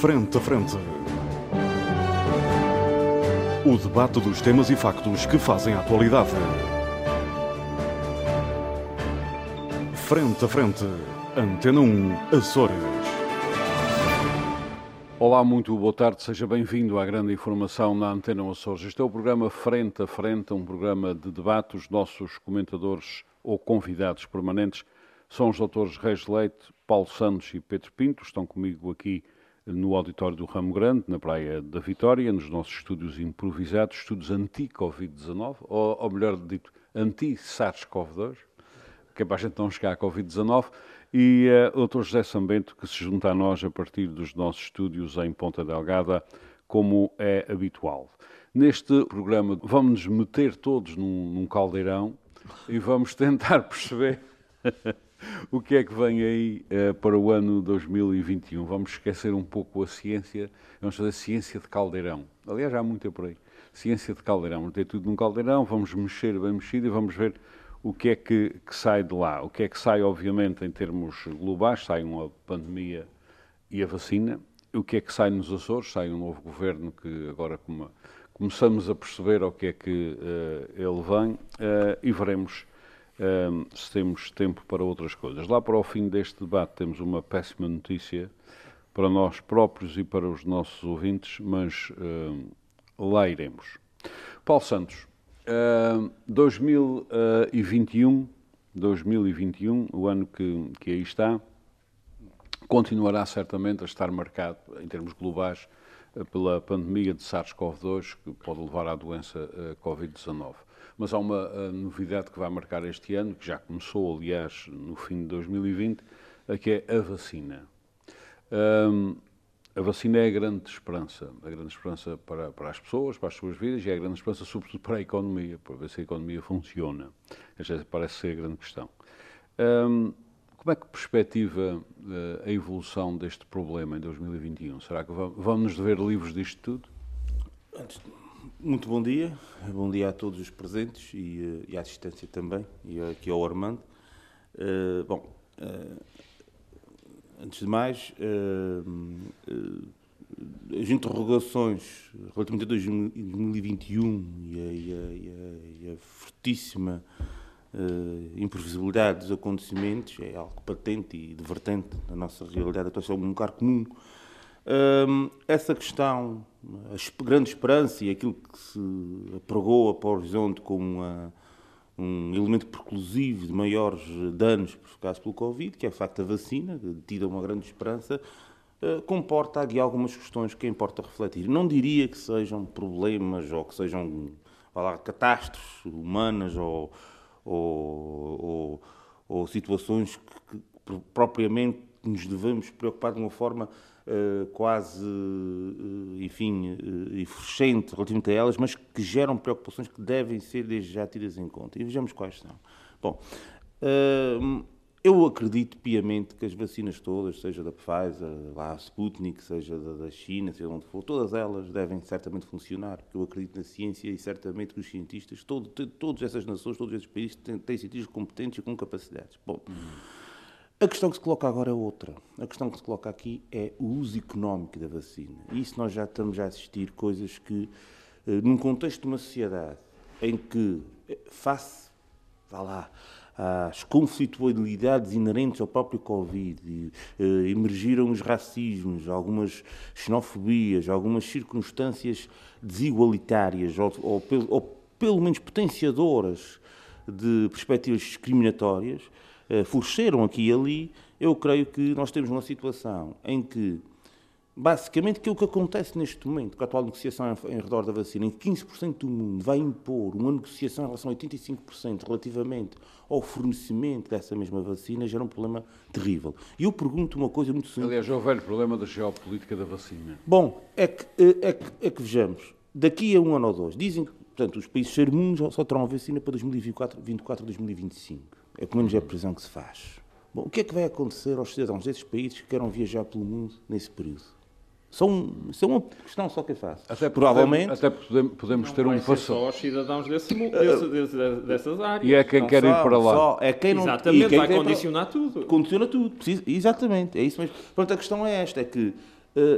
Frente a Frente. O debate dos temas e factos que fazem a atualidade. Frente a Frente. Antena 1, Açores. Olá, muito boa tarde, seja bem-vindo à grande informação na Antena Açores. Este é o programa Frente a Frente, um programa de debate. Os nossos comentadores ou convidados permanentes são os doutores Reis Leite, Paulo Santos e Pedro Pinto. Estão comigo aqui no auditório do Ramo Grande, na Praia da Vitória, nos nossos estúdios improvisados, estúdios anti-Covid-19, ou, ou melhor dito, anti-SARS-CoV-2, que é para a gente não chegar à Covid-19, e uh, o Dr. José Sambento, que se junta a nós a partir dos nossos estúdios em Ponta Delgada, como é habitual. Neste programa vamos nos meter todos num, num caldeirão e vamos tentar perceber o que é que vem aí uh, para o ano 2021. Vamos esquecer um pouco a ciência, vamos fazer ciência de caldeirão. Aliás, há muita por aí. Ciência de caldeirão. Vamos ter tudo num caldeirão, vamos mexer bem mexido e vamos ver o que é que, que, sai de lá. O que é que sai, obviamente, em termos globais, sai uma pandemia e a vacina. O que é que sai nos Açores? Sai um novo governo que agora come, começamos a perceber ao que é que uh, ele vem uh, e veremos uh, se temos tempo para outras coisas. Lá para o fim deste debate temos uma péssima notícia para nós próprios e para os nossos ouvintes, mas lá iremos. Paulo Santos, Uh, 2021, 2021, o ano que, que aí está, continuará certamente a estar marcado, em termos globais, pela pandemia de SARS-CoV-2, que pode levar à doença uh, Covid-19. Mas há uma uh, novidade que vai marcar este ano, que já começou, aliás, no fim de 2020, que é a vacina. A vacina é a grande esperança, a grande esperança para, para as pessoas, para as suas vidas e é a grande esperança, sobretudo, para a economia, para ver se a economia funciona. Esta parece ser a grande questão. Um, como é que perspectiva uh, a evolução deste problema em 2021? Será que vamos nos dever livros disto tudo? Muito bom dia, bom dia a todos os presentes e, uh, e à assistência também, e aqui ao Armando. Uh, bom, antes de mais, as interrogações relativamente a 2021 e a, e a, e a fortíssima uh, imprevisibilidade dos acontecimentos é algo patente e divertente na nossa realidade, então é um lugar comum. Uh, essa questão, a grande esperança e aquilo que se apregou para o horizonte como uma um elemento preclusivo de maiores danos provocados pelo Covid, que é o facto da vacina, tida uma grande esperança, uh, comporta aqui algumas questões que importa refletir. Não diria que sejam problemas ou que sejam catástrofes humanas ou, ou, ou, ou situações que, que, propriamente nos devemos preocupar de uma forma quase, uh, enfim, uh, efervescente relativamente a elas, mas que geram preocupações que devem ser desde já tidas em conta. E vejamos quais são. Bom, eu acredito piamente que as vacinas todas, seja da Pfizer, a Sputnik, seja da China, seja onde for, todas elas devem certamente funcionar. Eu acredito na ciência e certamente que os cientistas, todo, todas essas nações, todos esses países têm, têm cientistas competentes e com capacidades. Bom, a questão que se coloca agora é outra. A questão que se coloca aqui é o uso económico da vacina. Isso nós já estamos a assistir coisas que, eh, num contexto de uma sociedade em que, eh, face, vá lá, às conflitualidades inerentes ao próprio Covid, e, eh, emergiram os racismos, algumas xenofobias, algumas circunstâncias desigualitárias ou, ou, ou pelo menos potenciadoras de perspectivas discriminatórias, floresceram aqui e ali, eu creio que nós temos uma situação em que, basicamente, aquilo que acontece neste momento, com a atual negociação em, em redor da vacina, em que 15% do mundo vai impor uma negociação em relação a 85% relativamente ao fornecimento dessa mesma vacina, gera um problema terrível. E eu pergunto uma coisa muito simples. Aliás, é o velho problema da geopolítica da vacina. Bom, é que, eh, é que, é que vejamos, daqui a um ano ou dois, dizem que, portanto, os países sermos só terão a vacina para 2024, 2024 2025. É pelo menos é a previsão que se faz. Bom, o que é que vai acontecer aos cidadãos desses países que queiram viajar pelo mundo nesse período? São, isso é uma questão só que eu faço. Até Provavelmente. Até podemos, podemos ter um passaporte. só os cidadãos desse, desse, desse, dessas áreas. E é quem não quer só, ir para lá. Só, é quem não, exatamente, vai condicionar para... tudo. Condiciona tudo. Precisa, exatamente, é isso mesmo. Pronto, a questão é esta: é que uh,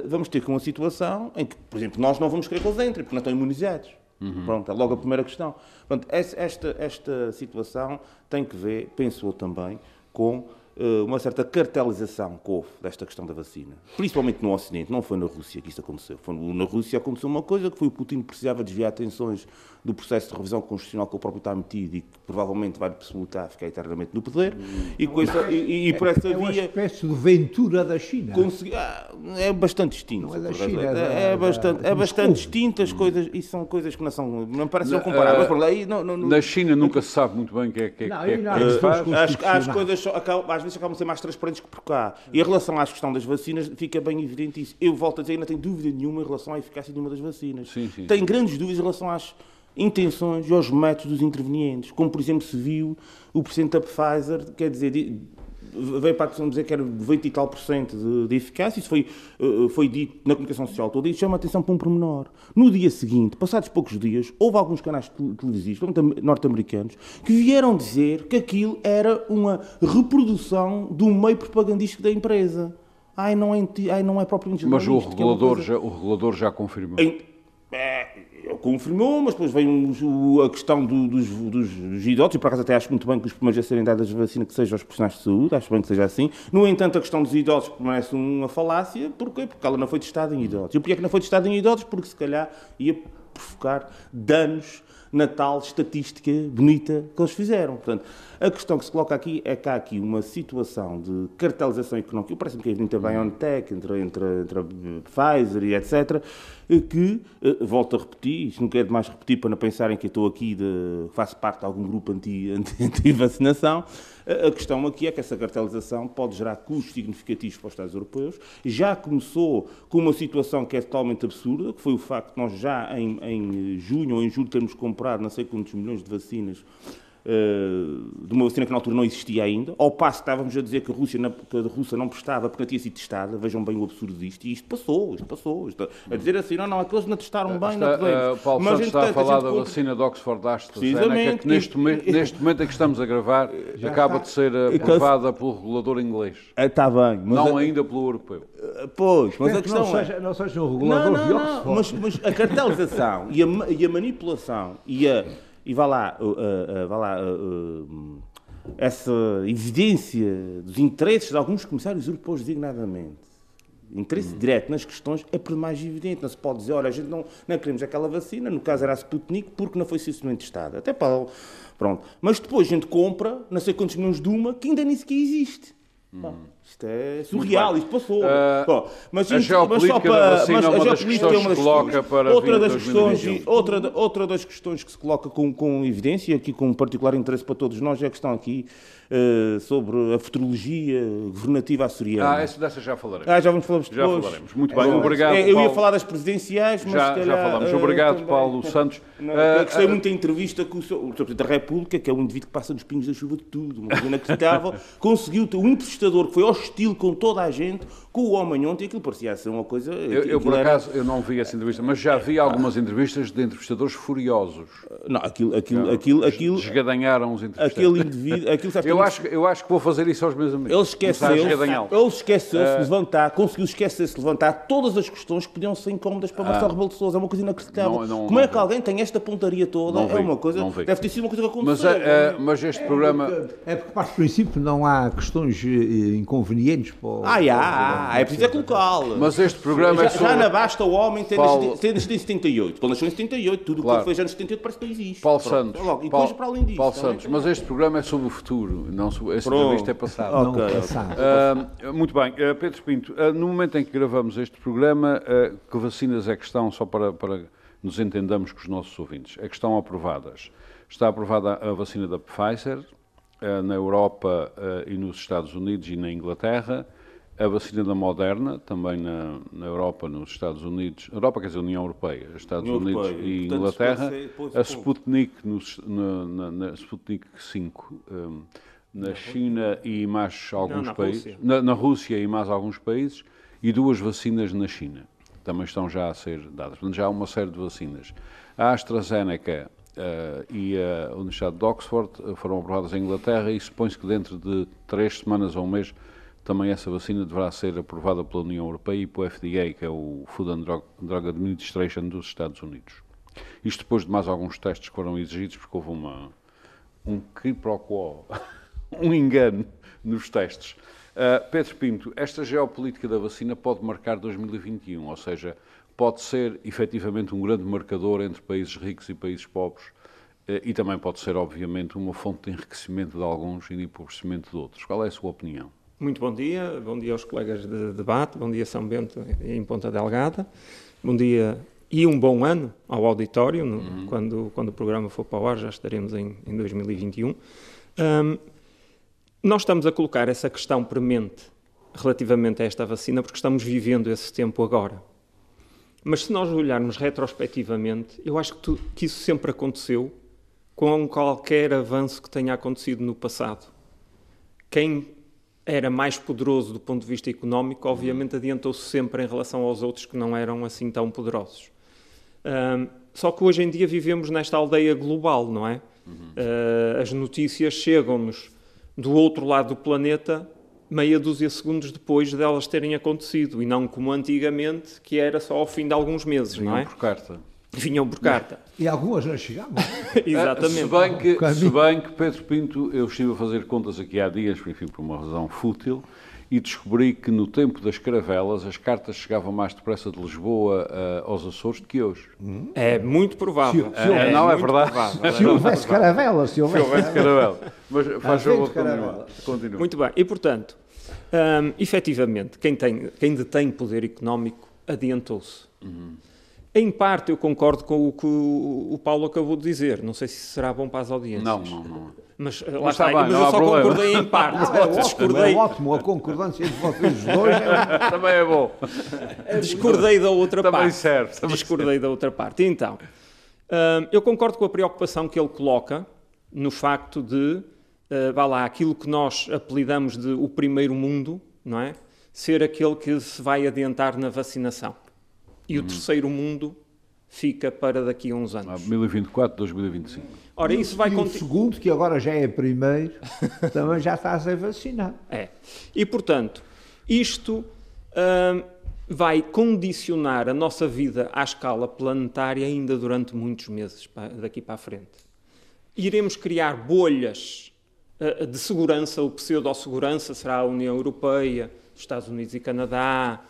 vamos ter com uma situação em que, por exemplo, nós não vamos querer que eles entrem, porque não estão imunizados. Uhum. Pronto, é logo a primeira questão. Portanto, esta, esta situação tem que ver, penso eu também, com uh, uma certa cartelização que houve desta questão da vacina. Principalmente no Ocidente, não foi na Rússia que isso aconteceu. Foi, na Rússia aconteceu uma coisa que foi o Putin precisava desviar atenções do processo de revisão constitucional que o próprio está metido e que provavelmente vai possibilitar ficar eternamente no poder. E, com essa, e, e por essa é uma via. espécie de Ventura da China. Consegui, ah, é bastante distinto. Não é da China, é, da, é, bastante, é bastante distinto as coisas, e são coisas que não são. Não parecem comparáveis. Uh, aí, não, não, na China nunca se sabe muito bem o que é que, é, não, que, é, não, que faz. As, as coisas só, acabam, às vezes acabam de ser mais transparentes que por cá. E em relação à questão das vacinas, fica bem evidente isso. Eu volto a dizer, ainda tenho dúvida nenhuma em relação à eficácia de uma das vacinas. Sim, sim, tenho sim. grandes dúvidas em relação às intenções e aos métodos dos intervenientes, como por exemplo se viu o presidente da Pfizer, quer dizer, veio para a dizer que era 20 e tal por cento de, de, eficácia, isso foi, uh, foi dito na comunicação social toda, e chama a atenção para um pormenor. No dia seguinte, passados poucos dias, houve alguns canais televisivos norte-americanos que vieram dizer que aquilo era uma reprodução do meio propagandístico da empresa. Ai, não é, ai, não é propriamente Mas o regulador, é já, o regulador já confirmou. Em, é, confirmou, mas depois veio a questão do, dos, dos, dos, idosos, e por acaso até acho muito bem que os primeiros a serem dadas vacina que sejam aos profissionais de saúde, acho bem que seja assim. No entanto, a questão dos idosos permanece uma falácia, porquê? Porque ela não foi testada em idosos. E porquê é que não foi testada em idosos? Porque se calhar ia provocar danos na tal estatística bonita que eles fizeram. Portanto, a questão que se coloca aqui é que há aqui uma situação de cartelização económica, parece-me que é evidente a BioNTech, entre, entre, entre a Pfizer e etc., que, eh, volto a repetir, isto não quero mais repetir para não pensarem que eu estou aqui, de, faço parte de algum grupo anti-vacinação, anti, a questão aqui é que essa cartelização pode gerar custos significativos para os Estados europeus. Já começou com uma situação que é totalmente absurda, que foi o facto de nós já em, em junho ou em julho termos comprado não sei quantos milhões de vacinas de uma vacina que na altura não existia ainda, ao passo que estávamos a dizer que a Rússia, não, que a Rússia não prestava porque não tinha sido testada, vejam bem o absurdo disto, e isto passou, isto passou, isto, a dizer assim, não, não, aqueles não testaram bem, está, não podemos. Uh, Paulo Mas, Santos está a falar da vacina de Oxford AstraZeneca, que neste, e, momento, neste momento em que estamos a gravar, acaba está, de ser aprovada pelo regulador inglês. Está bem. Mas não a, ainda pelo europeu. Pois, mas a questão não é... Seja, não seja um regulador não, não, de Oxford. Mas, mas a cartelização e, a, e a manipulação e a e vá lá, uh, uh, vá lá uh, essa evidência dos interesses de alguns comissários europeus, designadamente, interesse hum. direto nas questões, é por mais evidente. Não se pode dizer, olha, a gente não, não queremos aquela vacina, no caso era a Sputnik, porque não foi suficientemente testada. Até para. Pronto. Mas depois a gente compra, não sei quantos milhões de uma, que ainda nem sequer existe. Hum. Isto é surreal, isto passou. Uh, Bom, mas, a geopolítica mas só para, mas é uma das questões é uma das que se coloca para outra das questões outra, outra das questões que se coloca com, com evidência, aqui com um particular interesse para todos nós, é a questão aqui uh, sobre a futurologia governativa açoriana. Ah, essa dessa já falaremos. Ah, já vamos falar depois. Já falaremos. Muito bem, é, obrigado. É, eu Paulo. ia falar das presidenciais, mas já, calhar, já falamos. Obrigado, uh, Paulo Santos. Não, uh, gostei muito da entrevista com o, o Presidente da República, que é um indivíduo que passa nos pingos da chuva de tudo, uma coisa inacreditável. Conseguiu ter um entrevistador que foi hostil com toda a gente, com o homem ontem, aquilo parecia ser uma coisa... Eu, eu por era... acaso, eu não vi essa entrevista, mas já vi algumas entrevistas de entrevistadores furiosos. Não, aquilo... aquilo, aquilo, aquilo Desgadanharam os entrevistadores. Aquele indivíduo... Aquilo, sabe, eu, acho, eu acho que vou fazer isso aos meus amigos. Ele esqueceu-se ele esqueceu -se de levantar, conseguiu esquecer-se de levantar todas as questões que podiam ser incómodas para Marcelo ah. Rebelo de Sousa. É uma coisa inacreditável. Não, não, Como é que alguém tem esta pontaria toda? é uma coisa... Deve ter sido uma coisa que aconteceu. Mas, é, mas este é programa... Porque, é porque, parte do princípio, não há questões eh, inconvenientes para... Ah, há, é preciso é colocá-lo. Mas este programa já, é sobre... Já não basta o homem ter, Paulo... nascido, em 78. Quando nasceu em 78, tudo claro. o que foi já em 78 parece que não existe. Paulo Santos. Logo. E depois, Paulo, para além disso... Paulo Santos, mas este programa é sobre o futuro, não sobre... Esta entrevista é passado. Okay. passado. Uh, muito bem. Uh, Pedro Pinto, uh, no momento em que gravamos este programa, que vacinas é que estão, só para, para nos entendamos com os nossos ouvintes, é que estão aprovadas? Está aprovada a vacina da Pfizer, na Europa e nos Estados Unidos e na Inglaterra, a vacina da Moderna, também na, na Europa, nos Estados Unidos, Europa quer dizer União Europeia, Estados Unidos Europeia. e Portanto, Inglaterra, a Sputnik, nos, na, na, na, Sputnik 5 um, na China e mais alguns Não, países, Rússia. Na, na, Rússia e mais alguns países, e duas vacinas na China, também estão já a ser dadas. Portanto, já há uma série de vacinas. A AstraZeneca uh, e a Universidade de Oxford foram aprovadas em Inglaterra e supõe-se que dentro de três semanas ou um mês também essa vacina deverá ser aprovada pela União Europeia e pelo FDA, que é o Food and Drug, Administration dos Estados Unidos. Isto depois de mais alguns testes que foram exigidos, porque houve uma, um quiproquo, um engano nos testes. Uh, Pedro Pinto, esta geopolítica da vacina pode marcar 2021, ou seja, pode ser efetivamente um grande marcador entre países ricos e países pobres uh, e também pode ser, obviamente, uma fonte de enriquecimento de alguns e de empobrecimento de outros. Qual é a sua opinião? Muito bom dia, bom dia aos colegas de debate, bom dia São Bento em Ponta Delgada, bom dia e um bom ano ao auditório, no, uhum. quando, quando o programa for para o ar já estaremos em, em 2021. Um, nós estamos a colocar essa questão premente relativamente a esta vacina porque estamos vivendo esse tempo agora. Mas se nós olharmos retrospectivamente, eu acho que, tu, que isso sempre aconteceu com qualquer avanço que tenha acontecido no passado. Quem era mais poderoso do ponto de vista económico, obviamente adiantou-se sempre em relação aos outros que não eram assim tão poderosos. Um, só que hoje em dia vivemos nesta aldeia global, não é? Uhum. Uh, as notícias chegam-nos do outro lado do planeta meia dúzia de segundos depois delas terem acontecido e não como antigamente, que era só ao fim de alguns meses, Vinham não é? por carta. Vinham por carta. E algumas não chegavam. Exatamente. Se bem, que, se bem que Pedro Pinto, eu estive a fazer contas aqui há dias, enfim, por uma razão fútil, e descobri que no tempo das caravelas as cartas chegavam mais depressa de Lisboa uh, aos Açores do que hoje. É muito provável. Se, se é, não é verdade. Provável. Se houvesse caravelas, se houvesse, se houvesse caravelas. Mas faz favor, continua. continua. Muito bem. E, portanto, um, efetivamente, quem, tem, quem detém poder económico adiantou-se. Uhum. Em parte, eu concordo com o que o Paulo acabou de dizer. Não sei se será bom para as audiências. Não, não, não. Mas, lá mas está, bem, mas eu só problema. concordei em parte. Não, é, ótimo, discordei... é ótimo, a concordância entre vocês dois é... também é bom. Discordei da outra também parte. Serve, também Discordei serve. da outra parte. Então, hum, eu concordo com a preocupação que ele coloca no facto de, uh, vá lá, aquilo que nós apelidamos de o primeiro mundo, não é? Ser aquele que se vai adiantar na vacinação. E o uhum. terceiro mundo fica para daqui a uns anos. 2024, 2025. Ora, isso vai e o segundo, que agora já é primeiro, também já está a ser vacinado. É. E, portanto, isto hum, vai condicionar a nossa vida à escala planetária ainda durante muitos meses daqui para a frente. Iremos criar bolhas uh, de segurança, ou pseudo-segurança, será a União Europeia, Estados Unidos e Canadá,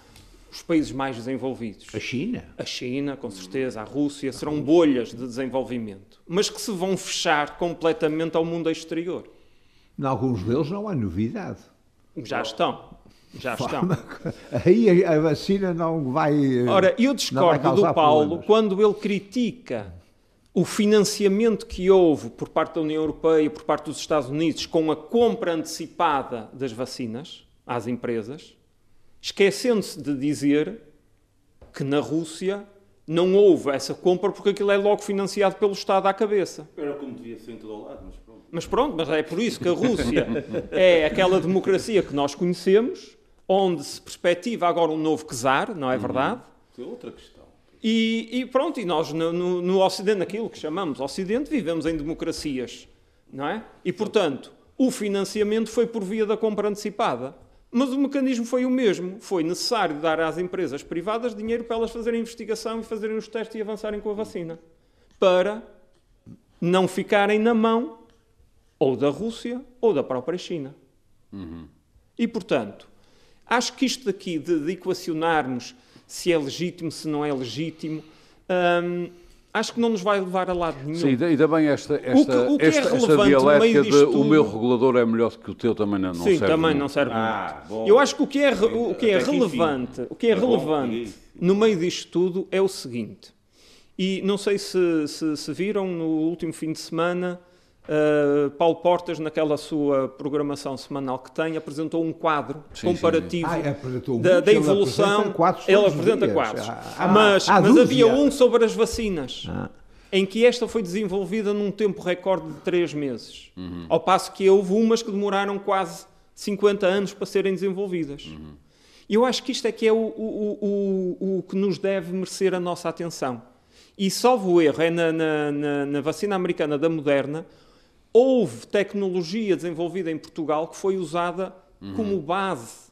os países mais desenvolvidos. A China? A China, com certeza, a Rússia, serão bolhas de desenvolvimento, mas que se vão fechar completamente ao mundo exterior. Em alguns deles não há novidade. Já estão. Já estão. Aí a vacina não vai. Ora, eu discordo do Paulo problemas. quando ele critica o financiamento que houve por parte da União Europeia, por parte dos Estados Unidos, com a compra antecipada das vacinas às empresas esquecendo-se de dizer que na Rússia não houve essa compra porque aquilo é logo financiado pelo Estado à cabeça. Era como devia ser em todo o lado, mas pronto. Mas pronto, mas é por isso que a Rússia é aquela democracia que nós conhecemos, onde se perspectiva agora um novo czar, não é uhum. verdade? Uhum. É outra questão. E, e, pronto, e nós no, no, no Ocidente, naquilo que chamamos Ocidente, vivemos em democracias, não é? E portanto, o financiamento foi por via da compra antecipada. Mas o mecanismo foi o mesmo. Foi necessário dar às empresas privadas dinheiro para elas fazerem investigação e fazerem os testes e avançarem com a vacina. Para não ficarem na mão ou da Rússia ou da própria China. Uhum. E, portanto, acho que isto daqui de, de, equacionarmos se é legítimo, se não é legítimo, hum, acho que não nos vai levar a lado nenhum. Sim, e também esta, esta, o que, o que esta, é esta dialética de tudo... o meu regulador é melhor que o teu também não, não Sim, serve. também não serve ah, muito. Eu acho que o que é, o que é relevante, o que é, é relevante no meio disto tudo é o seguinte, e não sei se, se, se viram no último fim de semana, Uh, Paulo Portas, naquela sua programação semanal que tem, apresentou um quadro sim, comparativo sim, sim. Ah, da, da, evolução. Ele apresenta, ele apresenta quadros. Ah, mas, ah, mas havia um sobre as vacinas. Ah. Em que esta foi desenvolvida num tempo recorde de 3 meses. Uhum. Ao passo que houve umas que demoraram quase 50 anos para serem desenvolvidas. Uhum. E eu acho que isto é que é o, o, o, o que nos deve merecer a nossa atenção. E salvo o erro, é na, na, na, na vacina americana da Moderna, houve tecnologia desenvolvida em Portugal que foi usada uhum. como base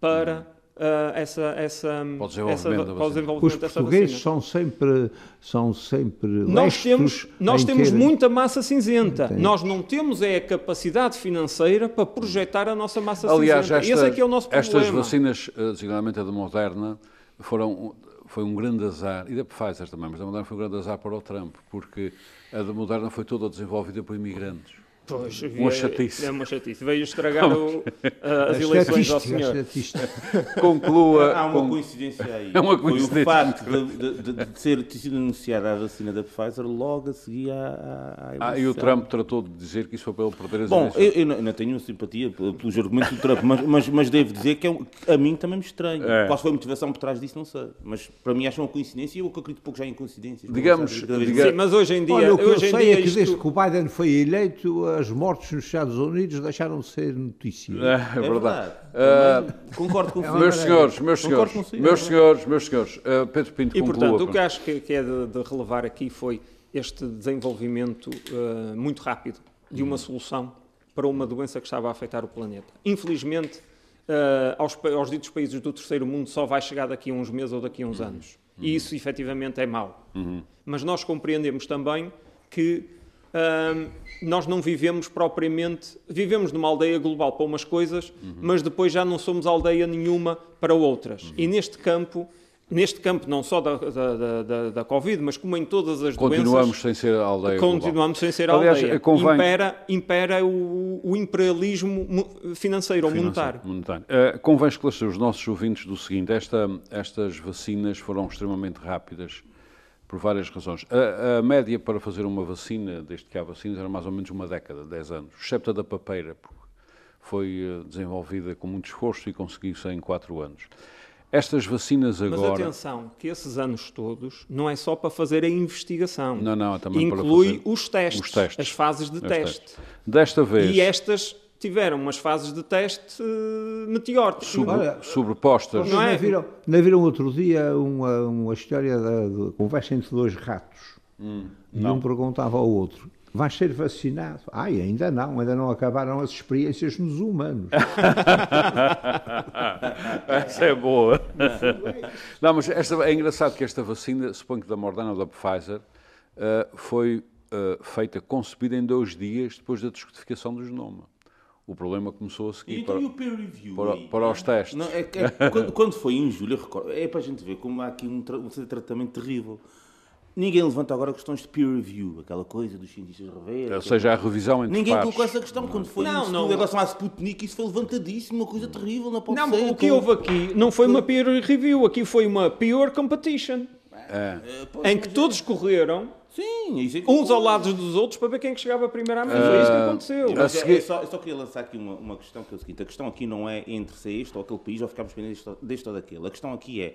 para uh, essa, essa, para o desenvolvimento, essa, da para o desenvolvimento Os dessa portugueses vacina. são sempre, são sempre Nós temos, nós em temos terem- muita massa cinzenta. Tem. Nós não temos é a capacidade financeira para projetar a nossa massa Aliás, cinzenta. esta- Esse é que é o nosso estas problema. vacinas, eh, designadamente a da Moderna, foram, foi um grande azar, e da Pfizer também, mas a Moderna foi um grande azar para o Trump, porque a da Moderna foi toda desenvolvida por imigrantes. Pois, Uma é- chatice. É uma chatice. Veio estragar o- a- as eleições ao a senhor. Conclua. Há uma com- coincidência aí. É uma Foi coincidência. o facto de, de- de- de ser, ter sido anunciada a vacina da Pfizer logo a seguir à, à, à Ah, e o eleição. Trump tratou de dizer que isso foi para ele perder as Bom, eleições. eu, eu não, eu não tenho simpatia pelos argumentos do Trump, mas, mas, mas devo dizer que é um- a mim também me estranho. É. Qual foi a motivação por trás disso, não sei. Mas para mim acho uma coincidência e eu acredito pouco já em coincidências. Digamos- Sim, mas hoje em dia, Olha, o que eu hoje em sei dia é que isto- desde que o Biden foi eleito, as mortes nos Estados Unidos deixaram de ser notícia. É, É verdade. verdade. Ah, Também concordo com o meus senhores, meus senhores, consigo, meus é senhores, meus senhores, ah, Pedro Pinto E, conclua. portanto, o que acho que, que é de, de relevar aqui foi este desenvolvimento eh, muito rápido de uma solução para uma doença que estava a afetar o planeta. Infelizmente, eh, aos, aos ditos países do terceiro mundo só vai chegar daqui a uns meses ou daqui a uns anos. E isso, efetivamente, é mau. Mas nós compreendemos também que nós não vivemos propriamente... Vivemos numa aldeia global para umas coisas, mas depois já não somos aldeia nenhuma para outras. E neste campo... Neste campo, não só da, da, da, da- Covid, mas como em todas as Continuamos doenças, sem ser aldeia global. continuamos sem ser Aliás, aldeia. convém- Impera, impera o, o imperialismo mo- financeiro ou monetário. Monetário. Uh, convém esclarecer os nossos ouvintes do seguinte: esta- estas vacinas foram extremamente rápidas por várias razões. A, a média para fazer uma vacina, desde que há vacinas, era mais ou menos uma década, 10 anos, excepto a da papeira, porque foi uh, desenvolvida com muito esforço e conseguiu-se em 4 anos. Estas vacinas Mas agora. atenção, que esses anos todos não é só para fazer a investigação. Não, não, é também para Inclui fazer os, testes, os testes. as fases de teste. testes. Desta vez, E estas tiveram umas fases de teste eh, meteóricas. sobre- Olha, sobrepostas. Não é? não, viram, não viram outro dia uma, uma história da, da conversa entre dois ratos? e um perguntava ao outro: vais ser vacinado? Ai, ainda não, ainda não acabaram as experiências nos humanos. Essa é boa. Não, mas esta, é engraçado que esta vacina, suponho que da Moderna ou da Pfizer, eh, foi eh, feita, concebida em dois dias depois da descodificação do genoma. O problema começou a seguir Então, para, e o peer review? para- para os testes. Não, é é quando, quando foi em julho, eu recordo, é para a gente ver como há aqui um, tra- um tratamento terrível. Ninguém levanta agora questões de peer review, aquela coisa dos cientistas rever. Ou seja, a revisão entre Ninguém pares. colocou essa questão quando foi Não, um não. em relação à Sputnik, isso foi levantadíssimo, uma coisa terrível, não pode Não, ser. o que então- houve aqui não foi uma peer review, aqui foi uma peer competition. É. Eh, Em que é- todos correram, Sim, é isso é que uns ao lado dos outros, para ver quem é que chegava primeiro à mesa. Foi isso que aconteceu. Mas é- seguir- eu, só, eu só queria lançar aqui uma, uma questão que é o seguinte: a questão aqui não é entre ser este ou aquele país ou ficarmos pendentes deste, deste ou daquele. A questão aqui é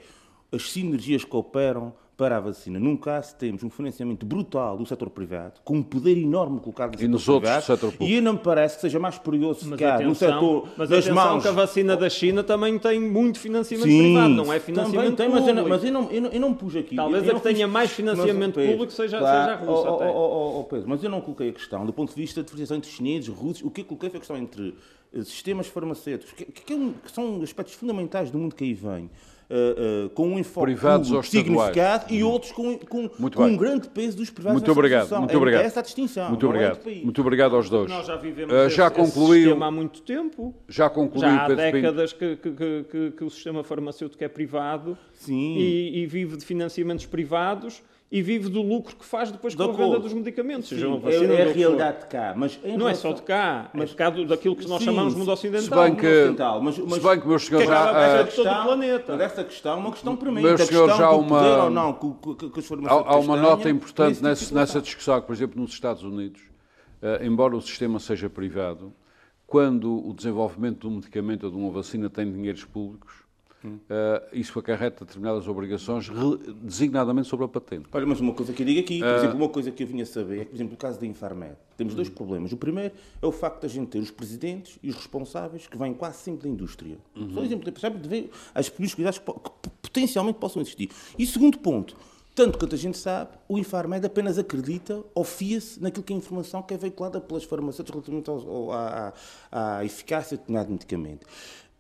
as sinergias que operam para a vacina. Num caso, temos um financiamento brutal do setor privado, com um poder enorme colocado no E setor nos outros privado, do setor público. E não me parece que seja mais perigoso Mas ficar no atenção, setor mas das atenção mãos. que a vacina da China também tem muito financiamento Sim, privado, não é financiamento tem, mas eu não, público. mas eu não, eu não, eu não pus aqui. Talvez eu, eu a que tenha mais financiamento Mas, público seja- claro, seja a Rússia oh, até. oh, oh, oh, Pedro, mas eu não coloquei a questão do ponto de vista de diferenciação entre chineses, russos. O que eu coloquei foi a questão entre eh, sistemas farmacêuticos, que, que, é que são aspectos fundamentais do mundo que aí vem. Eh, com um enfoque significado e outros com, com, Muito com um grande peso dos privados Muito obrigado, muito É- obrigado. É essa a distinção. Muito é obrigado. país. Muito obrigado aos dois. Nós já vivemos esse, já esse concluiu, sistema há muito tempo. já concluiu, Já há Pedro décadas que, que- que- que- que o sistema farmacêutico é privado Sim. e, e vive de financiamentos privados e vive do lucro que faz depois com De a venda dos medicamentos. Sim, seja uma é, vacina é ou a realidade de cá. Mas em Não é relação- só de cá, Mas- é de cá do- daquilo que nós Sim, chamamos de mundo se ocidental. bem que- ocidental, mas, mas, Se bem que, meus senhores, Que acaba já, a ah, de todo planeta. Mas essa questão é uma questão para mim. Meus a senhores, questão já do uma- poder ou não que, que, que, Há, há uma nota por importante nessa, tipo nessa discussão, que, por exemplo, nos Estados Unidos, eh, embora o sistema seja privado, quando o desenvolvimento de um medicamento ou de uma vacina tem dinheiros públicos, eh, isso acarreta determinadas obrigações, designadamente sobre a patente. Olha, mas uma coisa que eu digo aqui, por Ah. exemplo, uma coisa que eu vinha saber é que, por exemplo, no caso da Infarmed, temos Hum. dois problemas. O primeiro é o facto de a gente ter os presidentes e os responsáveis que vêm quase sempre da indústria. Uhum. Só exemplo, percebe, de ver as promiscuidades que, que potencialmente possam existir. E segundo ponto, tanto quanto a gente sabe, o Infarmed apenas acredita ou fia-se naquilo que é a informação que é veiculada pelas farmacêuticas relativamente ao- ao- à, à- à eficácia de determinado medicamento.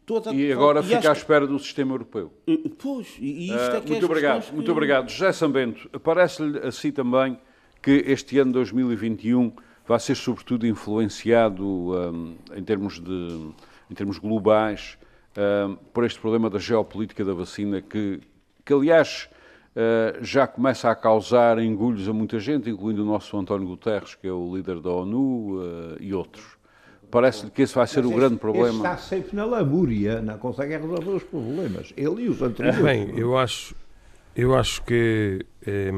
Toda, e agora e fica à espera do sistema europeu. Pois, e isto é que Muito obrigado, que... muito obrigado. José Sambento, parece-lhe assim também que este ano 2021 vai ser sobretudo influenciado um, em, termos de, em termos globais um, por este problema da geopolítica da vacina que, que aliás, uh, já começa a causar engulhos a muita gente, incluindo o nosso António Guterres, que é o líder da ONU, uh, e outros. Parece-lhe que esse vai ser Mas o grande problema. está sempre na lamúria, não consegue resolver os problemas. Ele e os anteriores. Bem, eu acho, eu acho que, eh,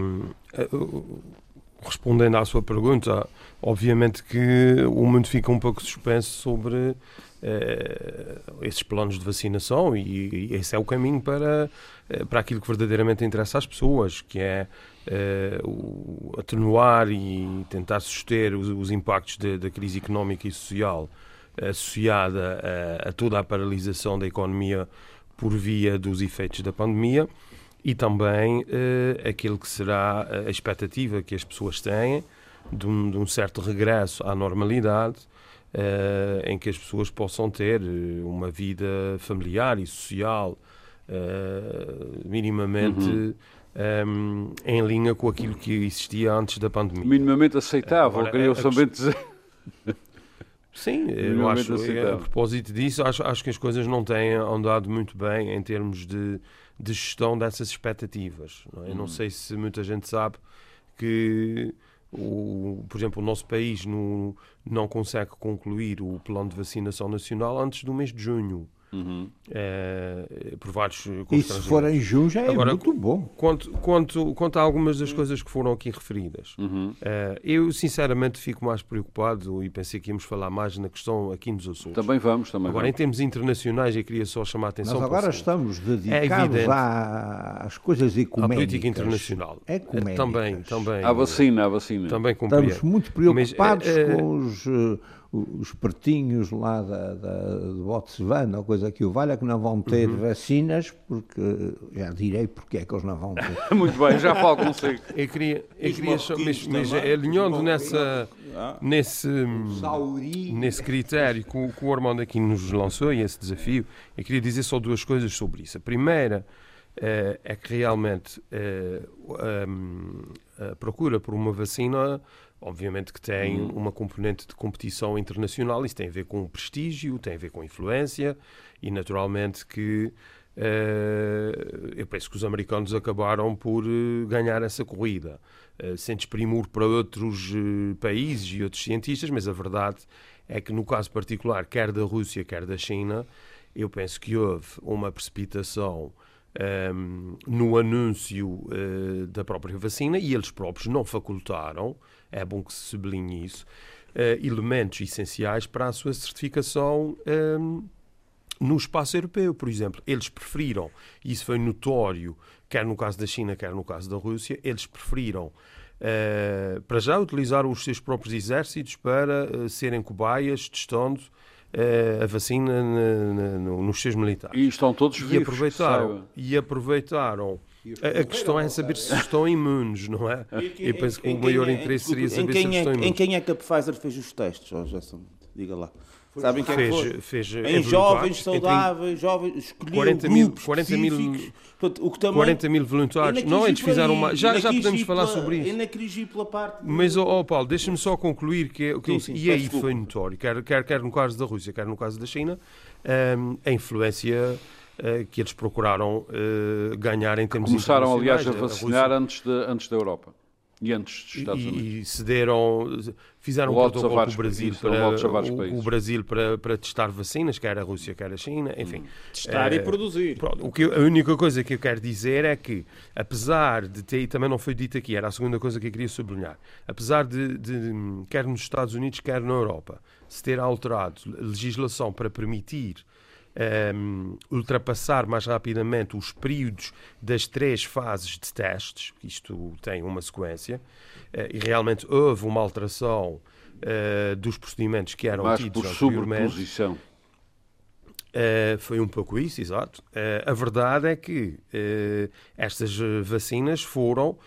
respondendo à sua pergunta, obviamente que o mundo fica um pouco suspenso sobre eh, esses planos de vacinação e, e, esse é o caminho para, eh, para aquilo que verdadeiramente interessa às pessoas, que é o, atenuar e tentar suster os, os impactos da crise económica e social associada a, a, toda a paralisação da economia por via dos efeitos da pandemia e também aquilo que será a expectativa que as pessoas têm de um, de um certo regresso à normalidade uh, em que as pessoas possam ter eh, uma vida familiar e social uh, minimamente uhum. Um, em linha com aquilo que existia antes da pandemia. Minimamente aceitável, Agora, queria somente dizer. Sim, eu acho, a propósito disso, acho, acho que as coisas não têm andado muito bem em termos de, de gestão dessas expectativas. Não é? Eu não uhum. sei se muita gente sabe que o, por exemplo, o nosso país no, não consegue concluir o plano de vacinação nacional antes do mês de junho. Uhum. É, por vários E se for em junho já é Agora, muito bom. Quanto, quanto, quanto a algumas das coisas que foram aqui referidas, uhum. é, eu sinceramente fico mais preocupado e pensei que íamos falar mais na questão aqui nos Açores. Também vamos, também Agora, vamos. em termos internacionais, eu queria só chamar a atenção. Mas agora estamos dedicados é às coisas ecuménicas. À política internacional. Ecuménicas. Também, também. À vacina, à vacina. Também compreendo. Estamos muito preocupados Mas, é, é, com os os pertinhos lá da, da, de Botswana, ou coisa que o valha, que não vão ter uhum. vacinas, porque já direi porque é que eles não vão ter. Muito bem, já falo consigo. Eu queria, eu queria só, mas, mas alinhando nessa, ah. nesse, nesse critério que o, que o Armando aqui nos lançou, e esse desafio, eu queria dizer só duas coisas sobre isso. A primeira uh, é que realmente um, a procura por uma vacina Obviamente que tem uhum. uma componente de competição internacional, isso tem a ver com prestígio, tem a ver com influência e naturalmente que uh, eu penso que os americanos acabaram por uh, ganhar essa corrida, uh, sem desprimor para outros países e outros cientistas, mas a verdade é que no caso particular, quer da Rússia, quer da China, eu penso que houve uma precipitação um, ehm, no anúncio da própria vacina e eles próprios não facultaram é bom que se sublinhe isso, uh, elementos essenciais para a sua certificação um, ehm, no espaço europeu, por exemplo. Eles preferiram, e isso foi notório, quer no caso da China, quer no caso da Rússia, eles preferiram Uh, para já utilizar os seus próprios exércitos para uh, serem cobaias, testando uh, a vacina na, na, nos seus militares. E estão todos vivos. E aproveitaram, e aproveitaram a, a questão é saber se estão imunes, não é? Eu penso que o maior é- interesse seria saber se estão imunes. Em quem é que a Pfizer fez os testes, Jason? Diga lá. Sabem quem fez, é que fez Em jovens saudáveis, jovens, escolhiam 40 mil, 40 mil, Portanto, o que também, 40 mil voluntários. Não, eles fizeram uma. Já, já podemos falar sobre isso. pela parte. Mas, oh, oh Paulo, deixa-me só concluir que, que sim, sim, e aí desculpa. foi notório, quer, quer, quer no caso da Rússia, quer no caso da China, um, a influência que eles procuraram uh, ganhar em termos Começaram, aliás, a vacinar a antes, de, antes da Europa. E antes dos Estados e, Unidos. E cederam, fizeram um protocolo com o Brasil, para, o, o, Brasil para, para testar vacinas, quer a Rússia, quer a China, enfim. Hum. Testar é, e produzir. Pronto, o que, a única coisa que eu quero dizer é que, apesar de ter, e também não foi dito aqui, era a segunda coisa que eu queria sublinhar, apesar de, de quer nos Estados Unidos, quer na Europa, se ter alterado legislação para permitir um, ehm, ultrapassar mais rapidamente os períodos das três fases de testes, isto tem uma sequência, uh, e realmente houve uma alteração uh, dos procedimentos que eram mais tidos por anteriormente. Uh, foi um pouco isso, exato. Uh, a verdade é que uh, estas vacinas foram.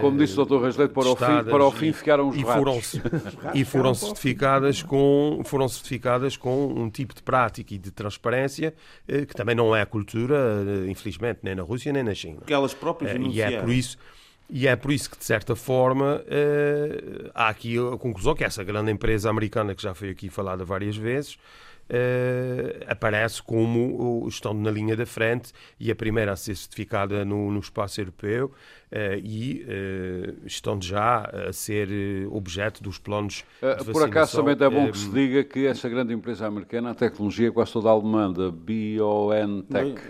Como disse o Dr. Rasleito, para, o fim, para o fim ficaram os e foram, e foram certificadas com foram certificadas com um tipo de prática e de transparência que também não é a cultura, infelizmente, nem na Rússia nem na China. Que elas próprias E é por isso e é por isso que, de certa forma, há aqui a conclusão que essa grande empresa americana, que já foi aqui falada várias vezes, Uh, aparece como estando na linha da frente e a primeira a ser certificada no, no espaço europeu uh, e uh, estão já a ser objeto dos planos de Por acaso também é bom que se diga que essa grande empresa americana, a tecnologia quase toda alemã, da BioNTech.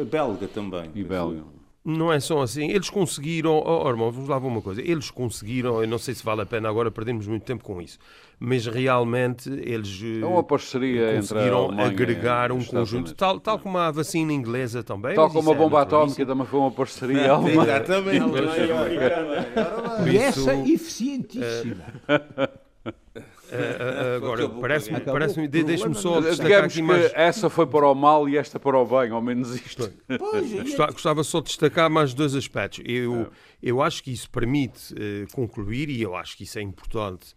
A belga também. E belga. Não é só assim. Eles conseguiram. Oh, irmão, vamos lá ver uma coisa. Eles conseguiram. Eu não sei se vale a pena agora perdermos muito tempo com isso. Mas realmente eles. É uma parceria conseguiram entre agregar um conjunto. Tal, tal como a vacina inglesa também. Tal como a é bomba atómica também foi uma parceria alemã. Exatamente. e essa eficientíssima. Uh, agora, parece-me, parece deixe-me só destacar aqui mais... essa foi para o mal e esta para o bem, ao menos isto. Gostava, gostava só de destacar mais dois aspectos. Eu, é. eu acho que isso permite uh, concluir, e eu acho que isso é importante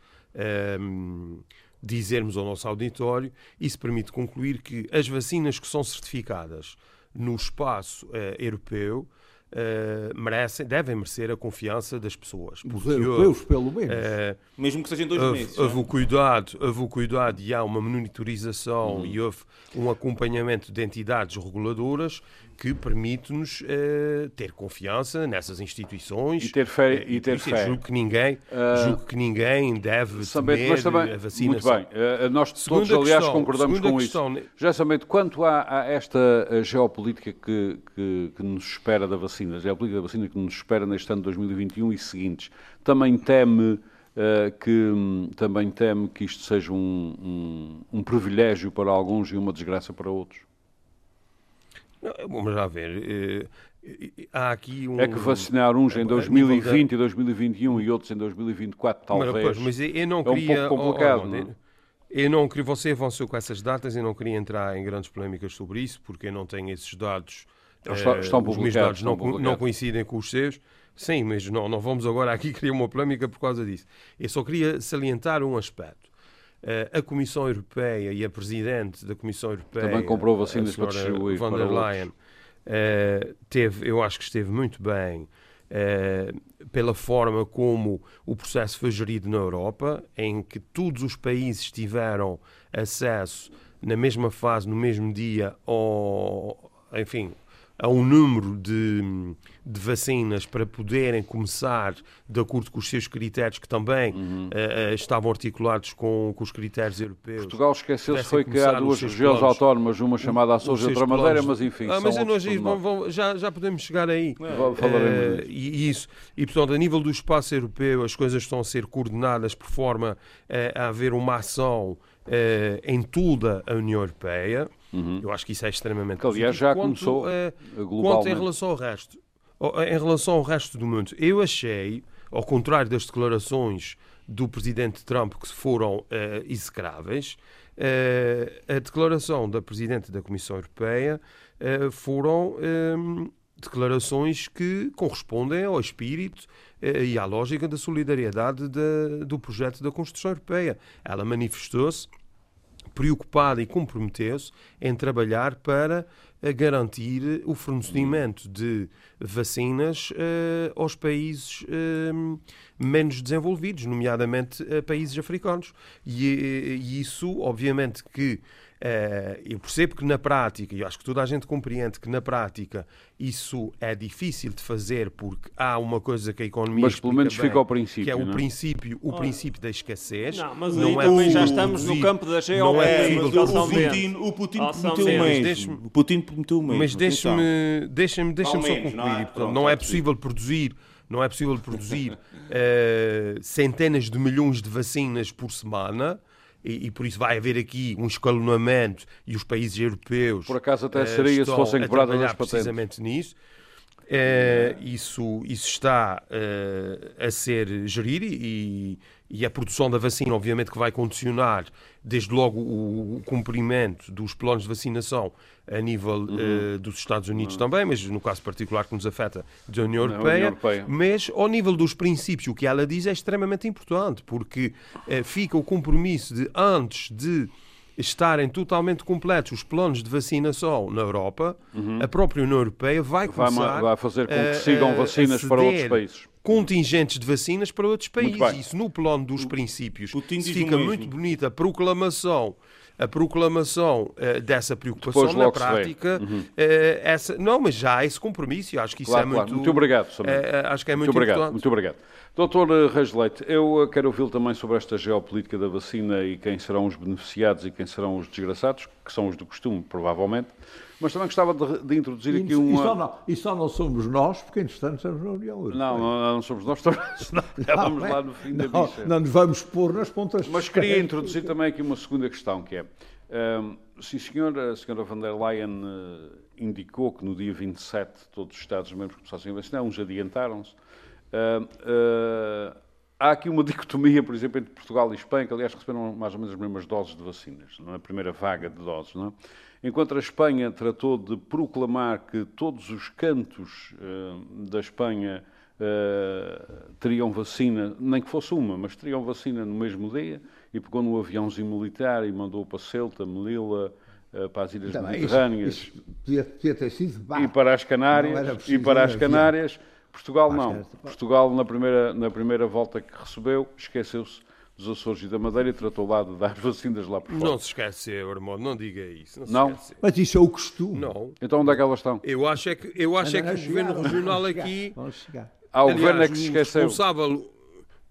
um, dizermos ao nosso auditório, isso permite concluir que as vacinas que são certificadas no espaço uh, europeu Uh, merecem, devem merecer a confiança das pessoas. Os europeus, pelo menos. Uh, Mesmo que sejam dois houve, meses. Houve o, cuidado, houve o cuidado e há uma monitorização uhum. e houve um acompanhamento de entidades reguladoras que permite-nos uh, ter confiança nessas instituições e ter fé uh, e ter fé. Julgo que ninguém, uh, julgo que ninguém deve temer mas também, a vacinação. Muito bem, nós segunda todos aliás questão, concordamos com questão, isso. Já somente quanto a, a esta geopolítica que, que, que, nos espera da vacina, a geopolítica da vacina que nos espera neste ano de 2021 e seguintes, também teme que também teme que isto seja um, um, um privilégio para alguns e uma desgraça para outros? Vamos lá ver. Eh, há aqui um. É que vacinar uns em 2020 e 2021 e outros em 2024, talvez. Mas, pois, mas eu não queria. É um pouco complicado, oh, oh, não? Eu não queria. Você avançou com essas datas e não queria entrar em grandes polémicas sobre isso, porque eu não tenho esses dados. Estão, estão eh, os meus dados não, não coincidem com os seus. Sim, mas não, não vamos agora aqui criar uma polémica por causa disso. Eu só queria salientar um aspecto. Eh, a Comissão Europeia e a Presidente da Comissão Europeia, também comprou vacinas para distribuir von der Leyen, uh, teve, eu acho que esteve muito bem uh, pela forma como o processo foi gerido na Europa, em que todos os países tiveram acesso na mesma fase, no mesmo dia, ao, enfim, a um número de, de, vacinas para poderem começar de acordo com os seus critérios, que também uhum. uh, estavam articulados com, com, os critérios europeus. Portugal esqueceu-se foi que há duas regiões planos, autónomas, uma chamada Açores e outra Madeira, mas enfim. Ah, mas nós, já, já podemos chegar aí. É. Uh, e isso. E portanto, a nível do espaço europeu, as coisas estão a ser coordenadas por forma uh, a haver uma ação em toda a União Europeia. Uhum. Eu acho que isso é extremamente que, aliás, já quanto, começou uh, Quanto em relação ao resto, em relação ao resto do mundo, eu achei, ao contrário das declarações do presidente Trump que foram uh, execráveis, uh, a declaração da presidente da Comissão Europeia uh, foram um, declarações que correspondem ao espírito e à lógica da solidariedade de, do projeto da Constituição Europeia. Ela manifestou-se preocupada e comprometeu-se em trabalhar para eh, garantir o fornecimento de vacinas uh, aos países uh, menos desenvolvidos, nomeadamente uh, países africanos. E, e, isso, obviamente, que eu percebo que na prática, e acho que toda a gente compreende que na prática isso é difícil de fazer porque há uma coisa que a economia mas pelo menos bem, fica ao princípio que é não? o princípio o princípio da escassez. Não mas não é também já estamos no campo da geopolítica não é, é o Putin, o Putin prometeu o mesmo. o Putin prometeu o mesmo mas deixe-me deixe-me deixe-me só concluir não é, Portanto, não é possível produzir não é possível produzir uh, centenas de milhões de vacinas por semana e, e, por isso vai haver aqui um escalonamento e os países europeus. Por acaso até seria uh, se fossem quebradas as precisamente nisso. Uh, isso, isso está uh, a ser gerido e, e, a produção da vacina, obviamente, que vai condicionar desde logo o, cumprimento dos planos de vacinação a nível uhum. uh, dos Estados Unidos uhum. também, mas no caso particular que nos afeta da União Europeia, União Europeia, mas ao nível dos princípios, o que ela diz é extremamente importante, porque fica o compromisso de antes de estarem totalmente completos os planos de vacinação na Europa, uhum. a própria União Europeia vai começar vai, vai fazer com que sigam vacinas para outros países. Contingentes de vacinas para outros países. Isso no plano dos princípios fica muito bonita a proclamação a proclamação uh, dessa preocupação na prática, uhum. uh, essa, não, mas já há esse compromisso, eu acho que isso claro, é claro. muito... Muito obrigado, uh, Acho que é muito, muito obrigado, importante. Muito obrigado. Doutor Reis Leite, eu quero ouvi-lo também sobre esta geopolítica da vacina e quem serão os beneficiados e quem serão os desgraçados, que são os do costume, provavelmente. Mas também gostava de, de introduzir e, aqui uma... E só, não, e só não somos nós, porque entretanto estamos na União Europeia. Não, não, não somos nós, já vamos lá no fim da bicha. Não nos vamos pôr nas pontas Mas queria introduzir também aqui uma segunda questão, que é... Um, se a senhora, a senhora van der Leyen uh, indicou que no dia 27 todos os Estados-membros começassem a vacinar, uns adiantaram-se, uh, uh, há aqui uma dicotomia, por exemplo, entre Portugal e Espanha, que aliás receberam mais ou menos as mesmas doses de vacinas, na primeira vaga de doses, não é? Enquanto a Espanha tratou de proclamar que todos os cantos da Espanha teriam vacina, nem que fosse uma, mas teriam vacina no mesmo dia, e pegou num aviãozinho militar e mandou para Ceuta, Melilla, eh, para as Ilhas Também, Mediterrâneas. Isso, isso podia, podia, ter sido E para as Canárias. E para as Canárias. Portugal não. Portugal, na primeira, na primeira volta que recebeu, esqueceu-se dos Açores e da Madeira e tratou lá de dar vacinas lá por fora. Não se esquece, Armando, não diga isso. Não? não? Mas isso é o costume. Não. Então onde é que elas estão? Eu acho é que, eu acho é que o Governo Regional aqui... Vamos chegar. Ah, o Governo é que se esqueceu. responsável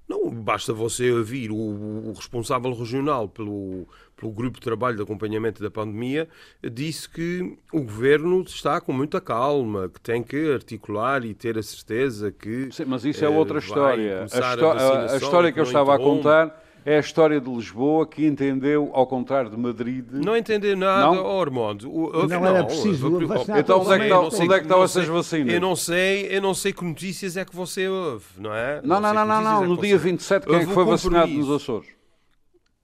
não, basta você ouvir o, o, responsável regional pelo, pelo grupo de trabalho de acompanhamento da pandemia, disse que o governo está com muita calma, que tem que articular e ter a certeza que. Sim, mas isso é outra história. A, a, a, história que eu estava a contar é a história de Lisboa que entendeu, ao contrário de Madrid. Não entendeu nada, não? Oh, Armando. O, não, não era preciso vacinar. Então onde é que, está, onde é que estão essas vacinas? Eu não, sei, eu não sei que notícias é que você ouve, não é? Não, não, não, não. não. É no dia 27, quem é que foi vacinado nos Açores?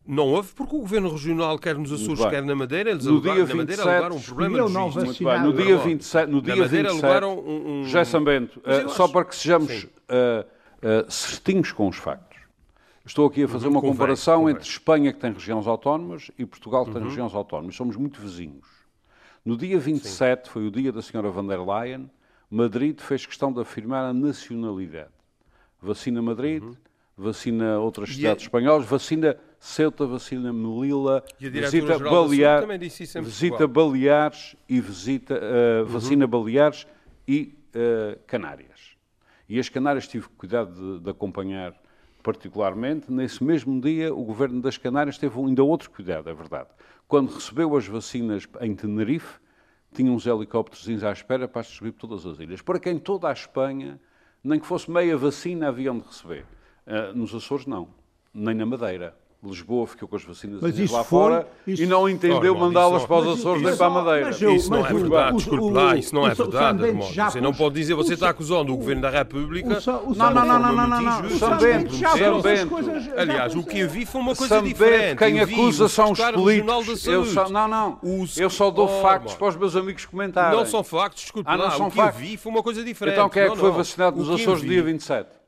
Não houve porque o Governo Regional, quer nos Açores, quer na Madeira, eles no alugaram, dia 27, na Madeira alugaram um problema de não Muito No dia 27, no dia 27 um, um... José Sambento, uh, só para que sejamos uh, uh, certinhos com os factos. Estou aqui a fazer uhum, uma comparação entre Espanha, que tem regiões autónomas, e Portugal, que tem uhum. regiões autónomas. Somos muito vizinhos. No dia 27, Sim. foi o dia da senhora van der Leyen, Madrid fez questão de afirmar a nacionalidade. Vacina Madrid, uhum. vacina outras e cidades a... espanholas, vacina Ceuta, vacina Melilla, visita, Balear, visita Baleares e visita uh, vacina Baleares e uh, Canárias. E as Canárias tive cuidado de, de acompanhar particularmente, nesse mesmo dia, o governo das Canárias teve ainda outro cuidado, é verdade. Quando recebeu as vacinas em Tenerife, tinha uns helicópteros à espera para distribuir todas as ilhas. Para quem toda a Espanha, nem que fosse meia vacina, haviam de receber. Uh, nos Açores, não. Nem na Madeira. Lisboa ficou com as vacinas lá foi, fora isso... e não entendeu mandá-las para os Açores nem para a Madeira. Mas eu, isso não é verdade, desculpe lá, isso não é verdade, Você não pode dizer, você está acusando o Governo da República... Não, não, não, não, não, não, São Bento, São Bento. Aliás, o que eu vi foi uma coisa diferente. Quem acusa são os políticos. Não, não, eu só dou factos para os meus amigos comentarem. Não são factos, desculpe lá, o que eu vi foi uma coisa diferente. Então quem é que foi vacinado nos Açores no dia 27?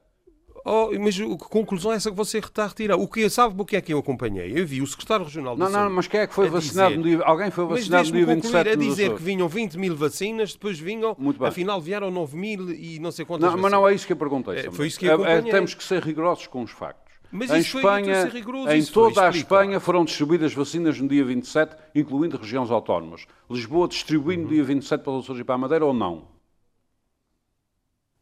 Oh, mas a conclusão é essa que você está a retirar. O que sabe o que é que eu acompanhei? Eu vi o secretário regional Não, não, mas quem é que foi vacinado dizer, no dia... Alguém foi vacinado no dia 27 a dizer que vinham 20 mil vacinas, depois vinham, afinal vieram 9 mil e não sei quantas Não, mas não é isso que eu perguntei. É, foi isso que eu é, é, acompanhei. temos que ser rigorosos com os factos. Mas em Espanha, rigoroso, em toda a Espanha foram distribuídas vacinas no dia 27, incluindo regiões autónomas. Lisboa distribuindo uhum. no dia 27 para os Açores e para a Madeira ou não?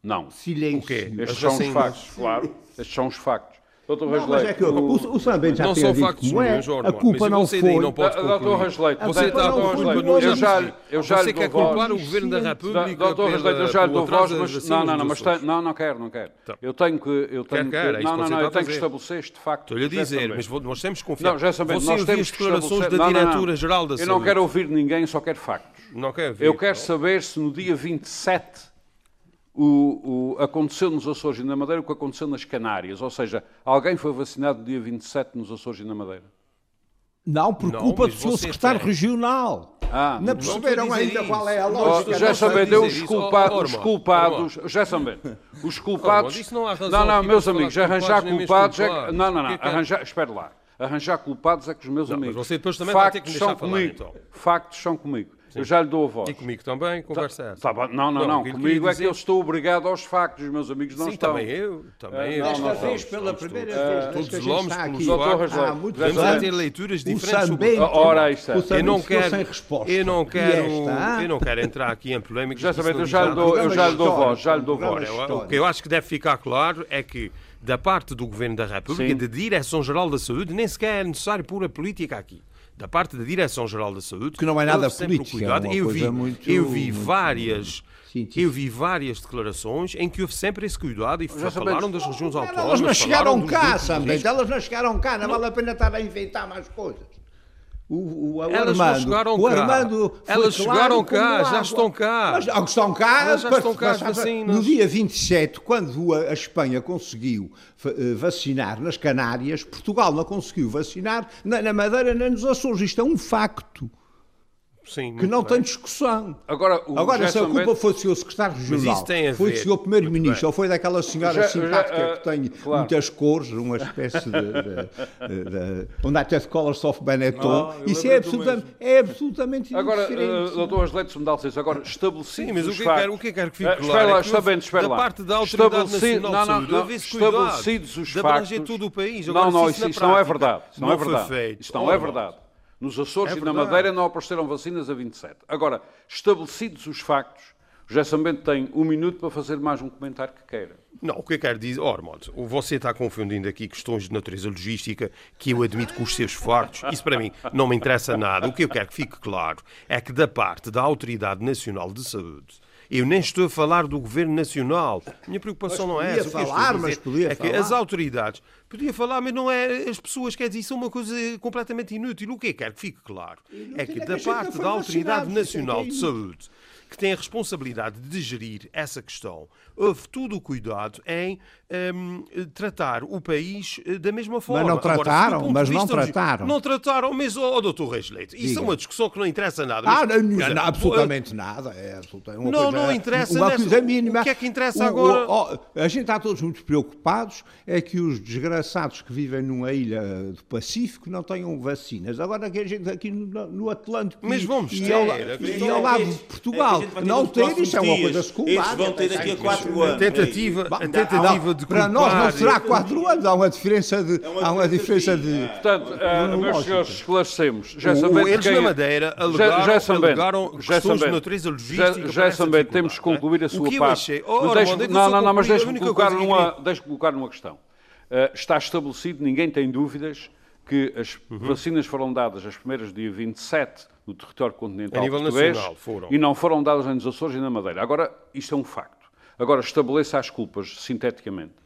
Não. Silêncio. O quê? Estes são os factos, claro. Estes são os factos. Doutor não, mas é que o, o, o Sambento já não são factos como é, a culpa não foi... Não pode Doutor Rasleito, você está a eu já, eu já você quer culpar o Governo da República Doutor Rasleito, eu já lhe dou voz, mas... Não, não, não, mas não, não quero, não quero. Então. Eu tenho que... Eu tenho que é não, não, não, eu tenho que estabelecer este facto. Estou-lhe a dizer, mas nós temos que confiar. Não, já sabemos, nós temos que declarações da Diretora-Geral da Saúde. Eu não quero ouvir ninguém, só quero factos. Não quero Eu quero saber se no dia 27 o, o, aconteceu nos Açores e na Madeira o que aconteceu nas Canárias. Ou seja, alguém foi vacinado no dia 27 nos Açores e na Madeira? Não, por não, culpa do seu secretário tem. regional. Ah, não perceberam ainda isso. qual é a lógica. Oh, já sabem, os, culpa oh, os culpados. Já sabem, os culpados. Oh, não, razão não, não, meus amigos, arranjar culpados é que. Não, não, não. Arranjar, espera lá. Arranjar culpados é que os meus não, amigos. Mas você depois também factos vai ter que me são comigo. Então. Factos são comigo. Sim. Eu já lhe dou a voz. E comigo também, conversa tá. Tá, não, não, não. Comigo é que eu estou obrigado aos factos, meus amigos não Sim, estão. também eu. Também eu. Desta vez, pela primeira vez, todos os homens pelos factos. Há muitos anos. ter leituras diferentes Ora, aí está. Eu não quero, eu não quero, eu não quero entrar aqui em polémicas. Já sabem, eu já lhe dou, eu já lhe dou voz, já lhe dou voz. O que eu acho que deve ficar claro é que da parte do Governo da República, da Direção-Geral da Saúde, nem sequer é necessário pôr a política aqui da parte da Direção-Geral da Saúde, que não é nada político, é eu vi, muito, eu vi várias eu vi várias declarações em que houve sempre esse cuidado e falaram das regiões autónomas. Elas não chegaram cá, Sambem, elas não chegaram cá, não, não. vale a pena estar a inventar mais coisas. O, o, elas Armando, chegaram o Armando cá. Elas chegaram cá, já estão cá. Mas já estão cá, elas já estão cá vacinas. No dia 27, quando a Espanha conseguiu eh, vacinar nas Canárias, Portugal não conseguiu vacinar na Madeira nem nos Açores. Isto é um facto. Sim, que não bem. tem discussão. Agora, Agora se a culpa foi do seu secretário regional, foi do seu primeiro-ministro, ou foi daquela senhora já, simpática já, uh, que tem claro. muitas cores, uma espécie de, de, de, de onde há até Colors of Benetton, ah, isso é absolutamente, é absolutamente Agora, uh, doutor Angeleto Sundalces, agora estabelecido Sim, mas o que, quer, o que é quer que fique uh, claro lá, é que está bem, espera da parte da Autoridade Nacional não, não, de Saúde, estabelecidos os factos, todo o país. Agora, não, não, isso, isso não é verdade. Isso não é verdade. Isso não é verdade. Nos Açores é e na Madeira não apareceram vacinas a 27. Agora, estabelecidos os factos, o José Sambento tem um minuto para fazer mais um comentário que queira. Não, o que eu quero dizer, oh, Armando, você está confundindo aqui questões de natureza logística que eu admito com os seus factos. Isso para mim não me interessa nada. O que eu quero que fique claro é que da parte da Autoridade Nacional de Saúde, eu nem estou a falar do Governo Nacional. Minha preocupação não é essa. Podia falar, mas podia é falar. que as autoridades... Podia falar, mas não é... As pessoas, quer dizer, isso é uma coisa completamente inútil. O que é que quero que fique claro? É que da parte da Autoridade Nacional de Saúde que tem a responsabilidade de gerir essa questão, houve todo o cuidado em um, tratar o país eh, da mesma forma. Mas não trataram, Agora, mas não trataram. Não trataram, mas, oh, doutor Reis Leite, isso Diga. é uma discussão que não interessa nada. Ah, não, não, não, absolutamente nada. É absolutamente não, coisa, não interessa. Uma coisa mínima. O que é que interessa o, agora? O, o, a gente está todos muito preocupados, é que os desgraçados que vivem numa ilha do Pacífico não tenham vacinas. Agora que a gente aqui no, no Atlântico mas vamos e, ter, e, ao, lado de Portugal, não ter, isso é uma coisa secundária. Estes vão ter daqui a 4 anos. A tentativa, a tentativa de Para nós não será 4 anos, há uma diferença de... Há uma diferença de Portanto, uh, meus senhores, esclarecemos. Já sabemos Eles na Madeira alegaram, questões de natureza logística. Já, também temos que concluir a sua parte. não, não, não, mas deixe-me colocar, numa, questão. Uh, está estabelecido, ninguém tem dúvidas, que as uhum. vacinas foram dadas as primeiras dia 27 no território continental português e não foram dadas nos Açores e na Madeira. Agora, isto é um facto. Agora, estabeleça as culpas sinteticamente.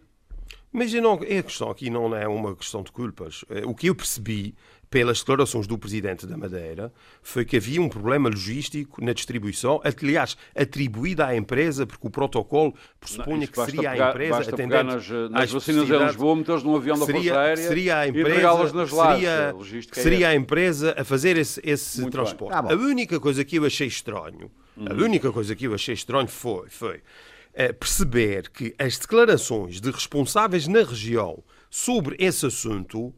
Mas não, a questão aqui não é uma questão de culpas. Eh, o que eu percebi pelas declarações do Presidente da Madeira, foi que havia um problema logístico na distribuição, aliás, atribuída à empresa, porque o protocolo pressupunha que seria pegar, a empresa basta atendendo nas, nas vacinas em Lisboa, metê-las num avião da Força Aérea seria a empresa, e nas lajes. Seria, é seria a empresa a fazer esse, esse transporte. Ah, a única coisa que eu achei estranho, a única coisa que eu achei estranho foi, foi perceber que as declarações de responsáveis na região sobre esse assunto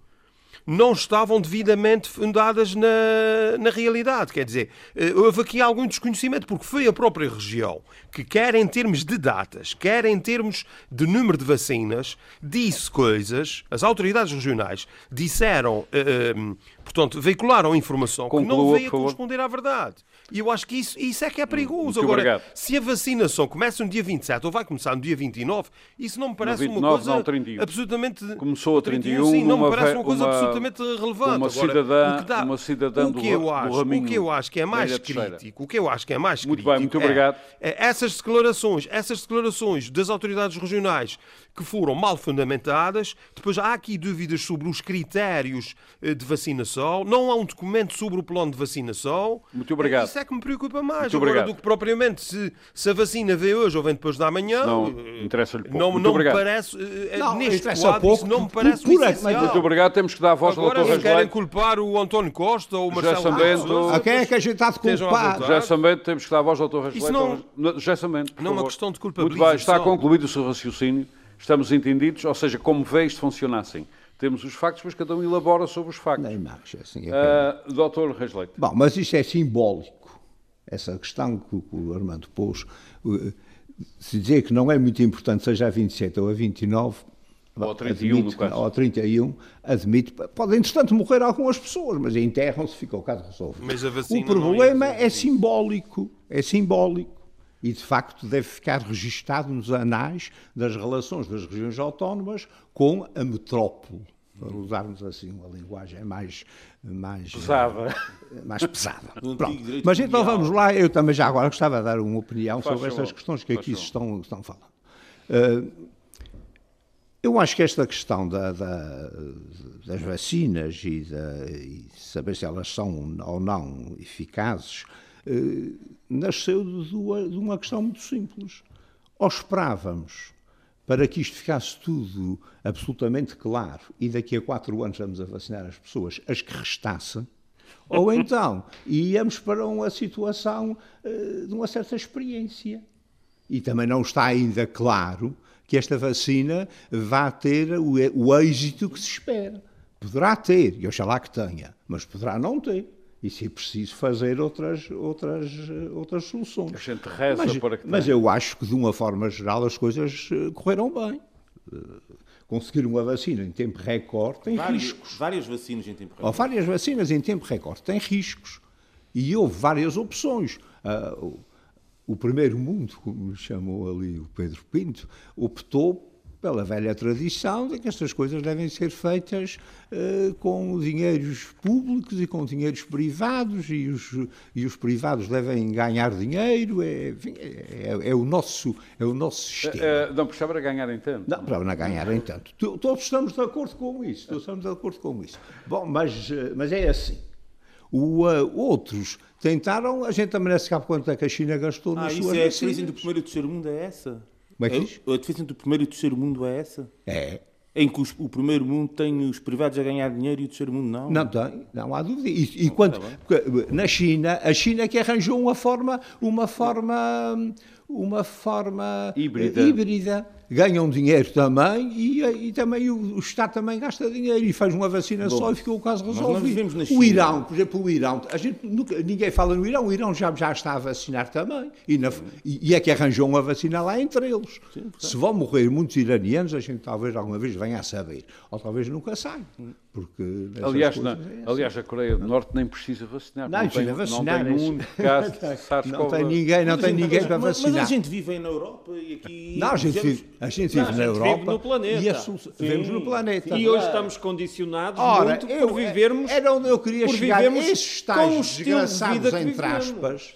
não estavam devidamente fundadas na, na realidade. Quer dizer, eh, houve aqui algum desconhecimento, porque foi a própria região que, quer em termos de datas, quer em termos de número de vacinas, disse coisas, as autoridades regionais disseram, eh, eh, portanto, veicularam informação Conclua, que não veio corresponder à verdade. E eu acho que isso, isso é que é perigoso. Muito Agora, obrigado. se a vacinação começa no dia 27 ou vai começar no dia 29, isso não me parece 29, uma coisa não, 31. absolutamente. Começou a 31, sim, não me parece uma coisa uma, absolutamente relevante. Uma cidadã, o que dá, uma cidadã o que eu acho, do O que eu acho que é mais crítico, o que eu acho que é mais muito crítico. Bem, muito obrigado. É, é essas declarações, essas declarações das autoridades regionais que foram mal fundamentadas. Depois há aqui dúvidas sobre os critérios eh, de vacinação. Não há um documento sobre o plano de vacinação. Muito obrigado. Isso é que me preocupa mais. Agora, do que propriamente se, se a vacina vem hoje ou vem depois da manhã. Não, interessa-lhe pouco. Não, não obrigado. me parece. eh, Não, neste interessa quadro, pouco, isso não me parece por-. Muito obrigado. Temos que dar a voz ao Dr. se querem culpar o António Costa ou o José Marcelo Sambento. Rebelo de A quem é que a gente está de culpar? José Sambento, temos que dar a voz ao Dr. Rasleito. Isso não- José Sambento, não é uma questão de Muito bem, está concluído o seu raciocínio. Estamos entendidos, ou seja, como vê isto funciona assim. Temos os factos, mas cada um elabora sobre os factos. Nem mais, assim, é Uh, Doutor Reis Leite. Bom, mas isto é simbólico. Essa questão que, o- que o Armando pôs, eh, se dizer que não é muito importante, seja a 27 ou a 29, Ou a 31, no admite, caso. Ou a 31, admite. Pode, entretanto, morrer algumas pessoas, mas enterram-se, fica o caso resolvido. Mas a vacina o problema não ia é simbólico. É simbólico. E, de facto, deve ficar registado nos anais das relações das regiões autónomas com a metrópole. Para usarmos assim uma linguagem mais, mais Pesada. mais pesada. Pronto. Mas então vamos lá, eu também já agora gostava de dar uma opinião Faz sobre estas questões que Faz aqui se estão, estão falando. Uh, eu acho que esta questão da- da- das vacinas e, da- e saber se elas são ou não eficazes uh, nasceu de, uma- questão muito simples. Ou esperávamos para que isto ficasse tudo absolutamente claro e daqui a quatro anos vamos a vacinar as pessoas, as que restassem, ou então íamos para uma situação eh, de uma certa experiência. E também não está ainda claro que esta vacina vá ter o, o êxito que se espera. Poderá ter, e oxalá que tenha, mas poderá não ter. E se é preciso fazer outras, outras, outras soluções. A gente reza mas, para que mas tenha. eu acho que, de uma forma geral, as coisas eh, correram bem. Eh, Conseguir uma vacina em tempo recorde tem Vários- riscos. várias vacinas em tempo Ou real. várias vacinas em tempo recorde têm riscos. E houve várias opções. Ah, o, o primeiro mundo, como chamou ali o Pedro Pinto, optou pela velha tradição de que estas coisas devem ser feitas eh, com dinheiros públicos e com dinheiros privados e os, e os privados devem ganhar dinheiro. É, enfim, é, é o, nosso, é o nosso sistema. Uh, não precisava era ganhar em tanto. Não, para não ganharem tanto. Tu- Todos estamos de acordo com isso. Todos estamos de acordo com isso. Bom, mas, mas é assim. O, eh, outros tentaram, a gente se sabe quanto é que a China gastou Ah, nas isso suas é a vacinas. diferença entre o primeiro e terceiro mundo, é essa? Como é que diz? A diferença entre o primeiro e o terceiro mundo é essa? É. Em que os- o primeiro mundo tem os privados a ganhar dinheiro e o terceiro mundo não? Não tem, não há dúvida. E, e quando, porque, na China, a China é que arranjou uma forma, uma forma, uma forma Híbrida. eh, híbrida. Ganham dinheiro também e, e também o, o Estado também gasta dinheiro e faz uma vacina só e ficou o caso resolvido. o. Irão, por exemplo, o Irão, a gente nunca- ninguém fala no Irão, o Irão já, já está a vacinar também e, na- e- e é que arranjou uma vacina lá entre eles. Se vão morrer muitos iranianos, a gente talvez alguma vez venha a saber, ou talvez nunca saiba. Porque nessas Aliás, na- é assim. aliás, a Coreia do Norte nem precisa vacinar. Não, tem, vacinar, não tem é um isso. único caso de Não tem ninguém, não tem ninguém para Mas, mas vacinar. a gente vive na Europa e aqui. Não, a gente vive, a gente Não, vive a na gente Europa vive no planeta. e a solução- vivemos no planeta. E hoje estamos condicionados Ora, muito eu- por vivermos. Era onde eu queria por chegar. vivermos Esses de desgraçados, que entre aspas,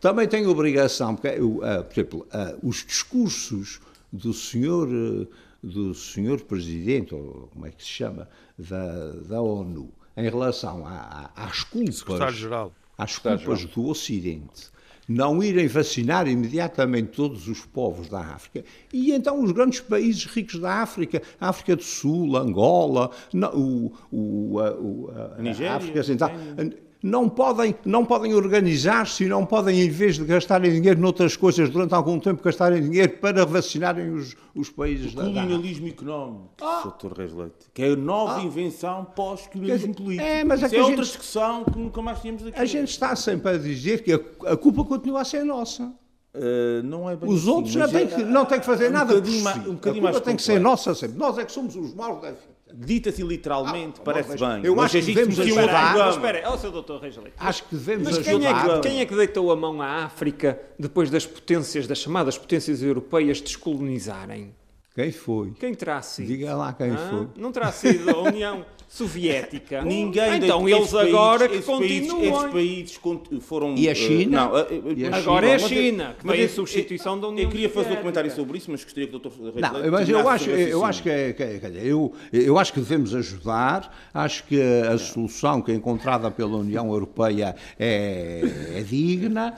também têm obrigação, porque, eu, ah, por exemplo, ah, os discursos do senhor, eh, do senhor presidente, ou como é que se chama, da, da ONU, em relação a- a- às culpas, Secretário-Geral. às culpas do Ocidente, não irem vacinar imediatamente todos os povos da África, e então os grandes países ricos da África, a África do Sul, Angola, o, o, a, o- a- Nigéria, África Central, Quênia. Não podem, não podem organizar-se e não podem, em vez de gastarem dinheiro noutras coisas, durante algum tempo gastarem dinheiro para vacinarem os, os países da, da. Colonialismo económico, Dr. Reis Leite, que é a nova invenção pós-colonialismo político. é, mas é que é a outra gente- discussão que nunca mais tínhamos aqui. A gente está sempre a dizer que a, a culpa continua a ser nossa. Uh, não é bem Os assim, outros não é- que, não têm que fazer um nada bocadinho si. mais- um a bocadinho culpa mais tem que ser nossa sempre. Nós é que somos os maus da vida. Dita-se literalmente, Ah, parece mas bem. eu mas acho é que devemos que ajudar. Mas espera, aí, ó, seu doutor Reis Leite. Acho que devemos Mas quem é, ajudar. que, quem é que deitou a mão à África depois das potências, das chamadas potências europeias, descolonizarem? Quem foi? Quem terá sido? Diga lá quem ah, foi. Não terá sido a União Soviética. Ninguém então eles países, agora que continuam. Esses países foram. E a China? Uh, não, uh, e a agora China, é a China, que veio a substituição da União Eu queria fazer um comentário sobre isso, mas gostaria que o Dr. Não, mas eu acho, eu acho que, é, que, é, eu, eu acho que devemos ajudar. Acho que a solução que é encontrada pela União Europeia é, é digna,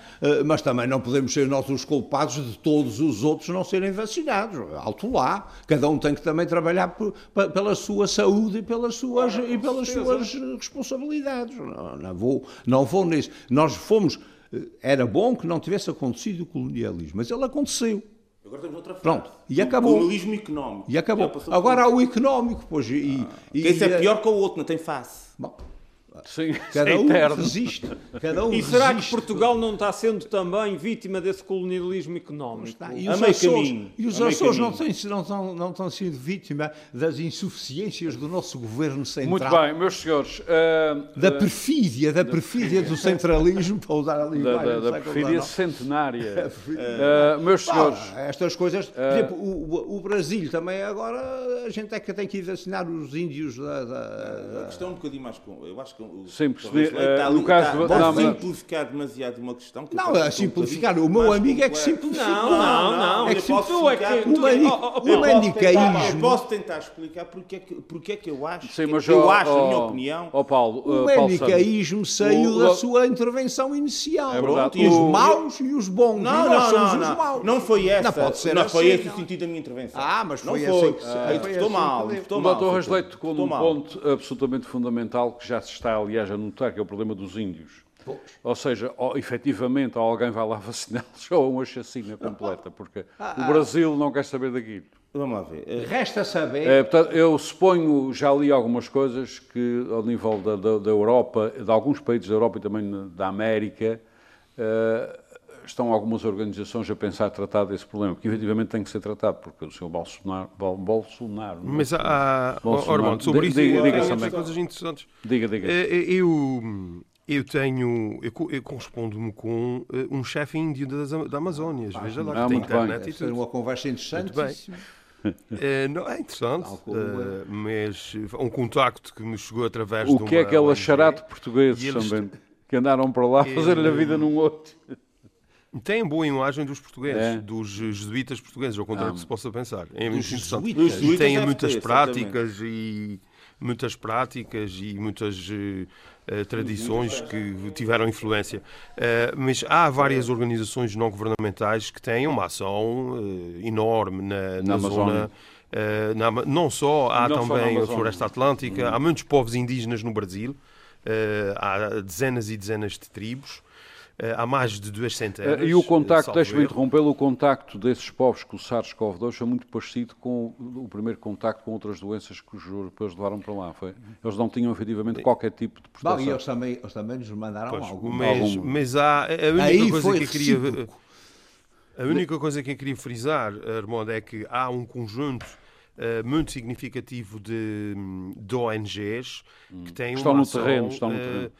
mas também não podemos ser nós os culpados de todos os outros não serem vacinados. Alto lá. Cada um tem que também trabalhar por, pela sua saúde e pelas suas suas, e pelas suas responsabilidades. Não, não, vou, não vou nisso. Nós fomos. Eh, era bom que não tivesse acontecido o colonialismo, mas ele aconteceu. Agora temos outra frase. Pronto, e acabou. O colonialismo económico. E acabou. Agora há o económico, pois. E, ah. e, Esse é pior que o outro, não tem face. Bom, Sim, cada é um eterno. resiste. Cada um e será resiste. que Portugal não está sendo também vítima desse colonialismo económico? Está. E os Açores, e os Açores não, têm, não, estão, não estão sendo vítima das insuficiências do nosso governo central. Muito bem, meus senhores. Uh, da perfídia, da perfídia do centralismo, para usar a linguagem. Da, da, da perfídia centenária. uh, meus senhores. estas coisas. Por exemplo, o, o, Brasil também agora, a gente é que tem que ir vacinar os índios da. da, a questão é um bocadinho mais. Eu acho que Sim, percebi. Uh, no caso está, não, simplificar demasiado uma questão. não, é simplificar. O meu amigo é que simplifica. Não, não, não. É que simplifica. O manicaísmo. Posso tentar explicar porque é que, porque é que eu acho. Sim, mas eu acho, na minha opinião. Ó Paulo, o manicaísmo saiu da sua intervenção inicial. É verdade. E os maus e os bons. Não, não, não. Não, não foi essa. Não pode ser Não foi esse o sentido da minha intervenção. Ah, mas foi assim. Estou mal. O doutor Rasleito tocou num ponto absolutamente fundamental que já se está aliás, a notar que é o problema dos índios. Pois. Ou seja, ou, efetivamente, alguém vai lá vaciná-los ou uma chacina completa, porque ah, o Brasil não quer saber daquilo. Vamos lá ver. Eh, Resta saber. É, portanto, eu suponho, já li algumas coisas que, ao nível da, da, da, Europa, de alguns países da Europa e também da América, uh, estão algumas organizações a pensar tratar desse problema, que efetivamente tem que ser tratado, porque o Sr. Bolsonaro. Bolsonaro Mas há. Bolsonaro, sobre isso, diga, diga, diga coisas interessantes. Diga, diga. Eh, eh, eu. Eu tenho, eu, eu correspondo-me com uh, um chefe índio das, da Amazónia. Ah, Veja lá que ah, tem internet bem. e tudo. uma conversa interessante. Muito bem. Uh, não, é interessante, uh, mas um contacto que me chegou através o de O que é aquela charate portugueses eles... também, que andaram para lá fazer-lhe a vida num outro? Tem boa imagem dos portugueses, é. dos jesuítas portugueses, ao contrário ah, do que se possa pensar. É muito interessante. E têm muitas ter, práticas e muitas práticas e muitas uh, tradições que tiveram influência. Uh, mas há várias organizações não governamentais que têm uma ação uh, enorme na, na, na zona. Na, não só, há não também só a Floresta Atlântica, hum. há muitos povos indígenas no Brasil, há dezenas e dezenas de tribos. Eh, há mais de duas centenas. E o contacto, deixe-me interrompê-lo, o contacto desses povos com o SARS-CoV-2 foi muito parecido com o primeiro contacto com outras doenças que os europeus levaram para lá. Foi? Eles não tinham efetivamente qualquer tipo de proteção. Bom, e eles também, eles também nos mandaram pois, algum. Mas, mas há, a única Aí coisa que eu queria... A única coisa que eu queria frisar, Armando, é que há um conjunto uh, muito significativo de, de ONGs hum. que têm estão uma no ação, terreno, estão no terreno. Uh,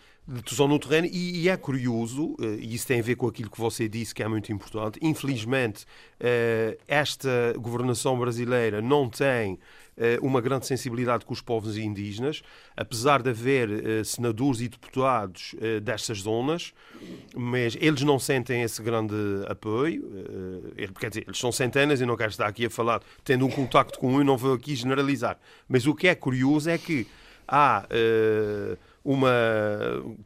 estão no terreno e, e, é curioso, eh, e isso tem a ver com aquilo que você disse que é muito importante. Infelizmente, eh, esta governação brasileira não tem eh, uma grande sensibilidade com os povos indígenas, apesar de haver senadores e deputados destas zonas, mas eles não sentem esse grande apoio. Quer dizer, eles são centenas e não quero estar aqui a falar, tendo um contacto com um, não vou aqui generalizar. Mas o que é curioso é que há uma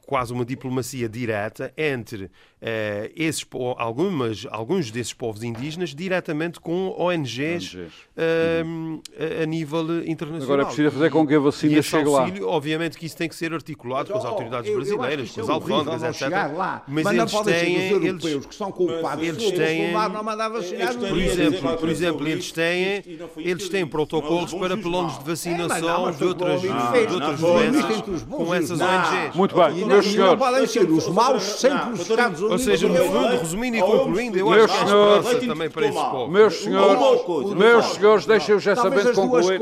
quase uma diplomacia direta entre uh, esses, algumas, alguns desses povos indígenas diretamente com ONGs, ONGs. Uh, a, a, nível internacional. Agora é preciso fazer com que a vacina chegue auxílio, lá. Obviamente que isso tem que ser articulado com as autoridades eu, brasileiras, com as alfândegas, etc. Lá. Mas, Mas eles têm, os europeus eles, que são culpados, eles têm, não mandava chegar por exemplo, por exemplo, eles têm, eles têm protocolos para pelonos de vacinação de outras, de outras doenças com essas ONGs. Muito bem, meus senhores. Não podem ser os maus sempre os Estados ou seja, no fundo, resumindo e concluindo, eu acho que há esperança também para esse povo. Meus senhores, meus senhores, deixem o já Samento concluir.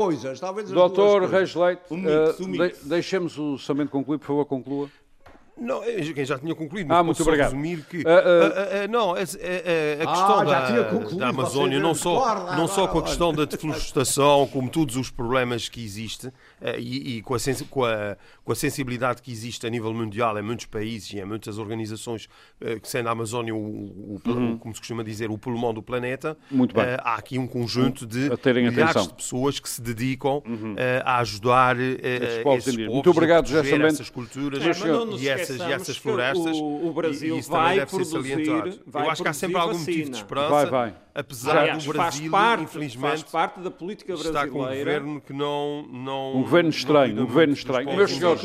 Doutor Reis Leite, uh, deixemos o Samento concluir, por favor, conclua. Não, quem já tinha concluído, ah, muito obrigado. resumir que. Uh, uh, uh, não, a, a, a questão ah, da, da Amazónia, não só, não só com a questão da deflorestação, como todos os problemas que existem, eh, e, e com, a, com, a, com, a, sensibilidade que existe a nível mundial em muitos países e em muitas organizações, eh, que sendo a Amazónia, o, o, uhum. como se costuma dizer, o pulmão do planeta, eh, há aqui um conjunto de milhares de pessoas que se dedicam uhum. a ajudar esses povos, esses povos Muito obrigado, José essas culturas é, e, essas, e essas florestas. O, o Brasil e, vai produzir, vai Eu acho que há sempre algum motivo de esperança. Vai, vai. Apesar Aliás, do Brasil, faz parte, infelizmente, faz parte da política brasileira. Está com um governo que não. não um governo estranho, um governo estranho. Meus senhores,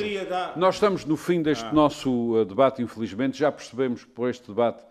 nós estamos no fim deste ah. nosso uh, debate, infelizmente. Já percebemos que por este debate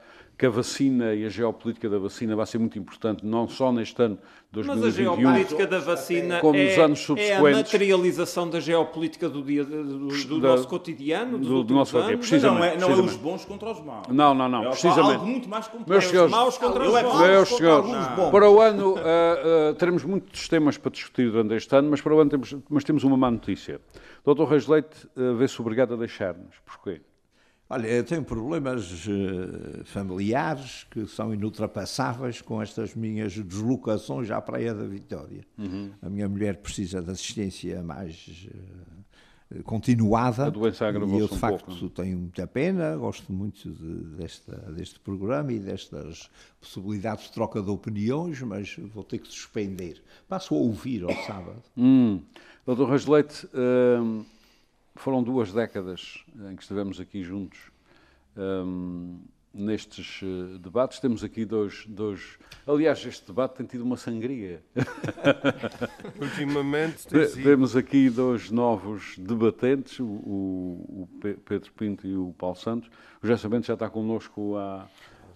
que a vacina e a geopolítica da vacina vai ser muito importante, não só neste ano 2021, Mas a geopolítica da vacina como nos é, anos subsequentes. é a materialização da geopolítica do, dia, do, do da, nosso cotidiano, do, do nosso dia, precisamente. Não é, não é os bons contra os maus. Não, não, não, é precisamente. algo muito mais complexo. Meus senhores, os maus contra os bons. Meus senhores, para o ano uh, uh, teremos muitos temas para discutir durante este ano, mas para o ano temos, mas temos uma má notícia. Dr. Reis Leite uh, vê-se obrigado a deixar-nos. Porquê? Olha, eu tenho problemas uh, familiares que são inultrapassáveis com estas minhas deslocações à Praia da Vitória. Uhum. A minha mulher precisa de assistência mais uh, continuada. A doença agravou-se E eu, de um facto, pouco. tenho muita pena, gosto muito de, desta, deste programa e destas possibilidades de troca de opiniões, mas vou ter que suspender. Passo a ouvir ao sábado. Hum. Doutor Reis Leite, uh, foram duas décadas em que estivemos aqui juntos um, nestes uh, debates. Temos aqui dois, dois. Aliás, este debate tem tido uma sangria. Ultimamente tem sido. Temos aqui dois novos debatentes, o, o, Pedro Pinto e o Paulo Santos. O José Sambento já está connosco há,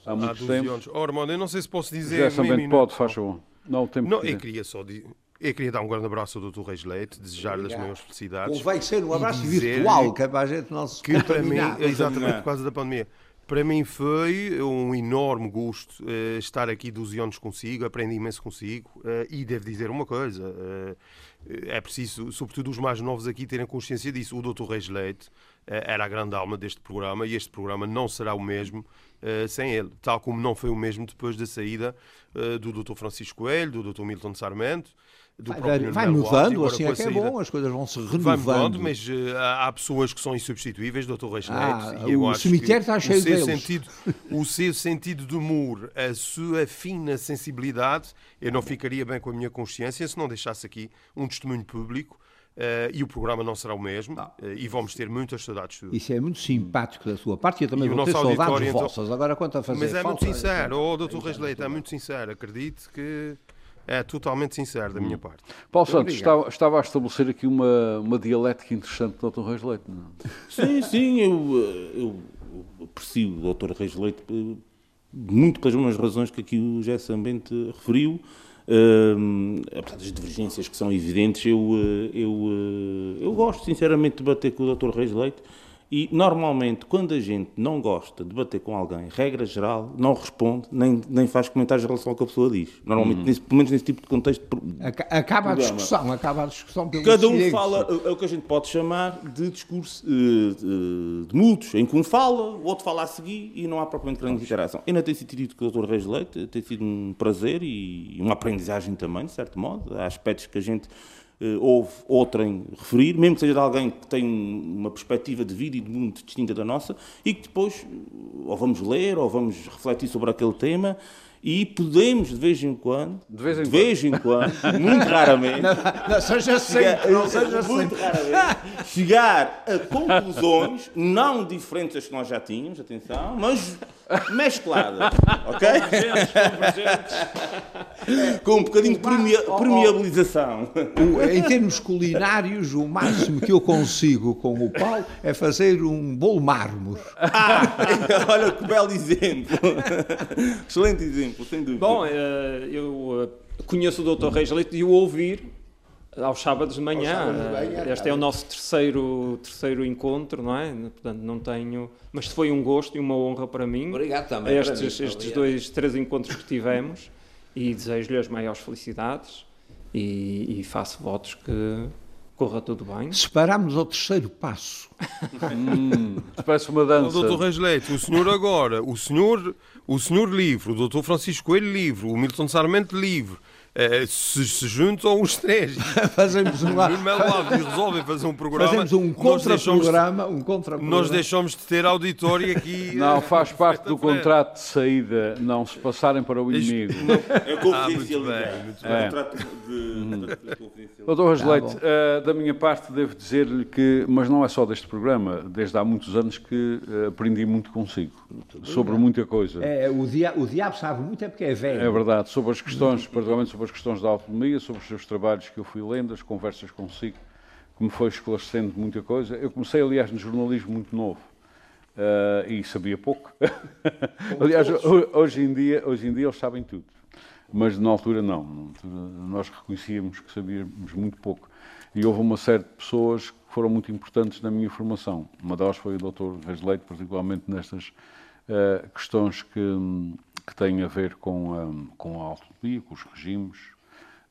há muito há tempo. Anos. Oh, Armando, eu não sei se posso dizer. O José Sambento pode, faz favor. Não, o tempo não, eu queria só dizer. Eu queria dar um grande abraço ao Dr. Reis Leite, desejar-lhe as maiores felicidades. Convém ser um abraço virtual, que é para a gente não se que para mim, exatamente por causa da pandemia. Para mim foi um enorme gosto uh, estar aqui 12 anos consigo, aprendi imenso consigo uh, e devo dizer uma coisa, uh, é preciso, sobretudo os mais novos aqui, terem consciência disso. O Dr. Reis Leite era a grande alma deste programa e este programa não será o mesmo sem ele, tal como não foi o mesmo depois da saída do Dr. Francisco Coelho, do Dr. Milton Sarmento, do vai, próprio vai mudando, assim é que é bom, as coisas vão se renovando. Vai mudando, mas uh, há pessoas que são insubstituíveis, Dr. Reis ah, Neto, e eu o acho cemitério está cheio o seu deles. Sentido, o seu sentido de humor, a sua fina sensibilidade, eu não ficaria bem com a minha consciência se não deixasse aqui um testemunho público Uh, e o programa não será o mesmo uh, e vamos ter muitas saudades. Isso é muito simpático da sua parte e eu também e vou ter saudades então... vossas. Agora, quanto a fazer Mas é muito sincero, é... oh, Dr. Reis Leite, é muito sincero. Acredite que é totalmente sincero da minha parte. Paulo Santos, estava, estava, a estabelecer aqui uma, uma dialética interessante do Dr. Reis Leite, não? Sim, sim, eu, eu aprecio o Dr. Reis Leite eh, muito pelas mesmas razões que aqui o José Sambente referiu. Uh, apesar das divergências que são evidentes, eu, eh, eu, eu gosto sinceramente de debater com o Dr. Reis Leite e, normalmente, quando a gente não gosta de bater com alguém, regra geral, não responde, nem, nem faz comentários em relação ao que a pessoa diz. Normalmente, uhum. nesse, pelo menos nesse tipo de contexto. Acaba a discussão, acaba a discussão pelo Cada um fala, é o que a gente pode chamar de discurso uh, de, de mútuos, em que um fala, o outro fala a seguir e não há propriamente grande interação. Ainda tem sido com o Dr. Reis Leite, tem sido um prazer e uma aprendizagem também, de certo modo. Há aspectos que a gente houve outrem referir, mesmo que seja de alguém que tem uma perspectiva de vida e de mundo distinta da nossa, e que depois ou vamos ler ou vamos refletir sobre aquele tema e podemos, de vez em quando, de vez em, de vez em quando, muito raramente, não, não seja sempre, não seja muito sempre. raramente, chegar a conclusões não diferentes das que nós já tínhamos, atenção, mas mescladas, ok? Com um bocadinho de permea permeabilização. em termos culinários, o máximo que eu consigo com o Paulo é fazer um bolo mármore. Ah, olha que belo exemplo. Excelente exemplo, sem dúvida. Bom, eh, eu eh, conheço o Dr. Reis Leite e o ouvir aos sábados de manhã. Sábados de manhã este é o nosso terceiro, terceiro encontro, não é? Portanto, não tenho. Mas foi um gosto e uma honra para mim. Obrigado também. Estes, mim, estes dois, três encontros que tivemos e desejo-lhe as maiores felicidades e, e faço votos que corra tudo bem. Separamos ao terceiro passo. hum, parece uma dança. Doutor Reis Leite, o senhor agora, o senhor, o senhor livre, o doutor Francisco Coelho livre, o Milton Sarmento livre, é, se, se juntam os três. Fazemos uma e resolvem fazer um programa. Fazemos um contra-programa um contra nós deixamos de ter auditório aqui não faz parte do contrato de saída não se passarem para o inimigo. é confidencialidade. ah, é. doutor Rasleite tá uh, da minha parte devo dizer-lhe que mas não é só deste programa desde há muitos anos que uh, aprendi muito consigo muito sobre bem. muita coisa. É, o, dia, o diabo sabe muito é porque é velho. É verdade sobre as questões particularmente sobre as questões da autonomia, sobre os seus trabalhos que eu fui lendo, as conversas consigo, que me foi esclarecendo muita coisa. Eu comecei, aliás, no jornalismo muito novo. Uh, e sabia pouco. aliás, hoje em, dia, hoje em dia eles sabem tudo. Mas na altura não. Nós reconhecíamos que sabíamos muito pouco. E houve uma série de pessoas que foram muito importantes na minha formação. Uma delas foi o Dr. Reis Leite, particularmente nestas uh, questões que, que têm a ver com, um, com a autonomia, com os regimes.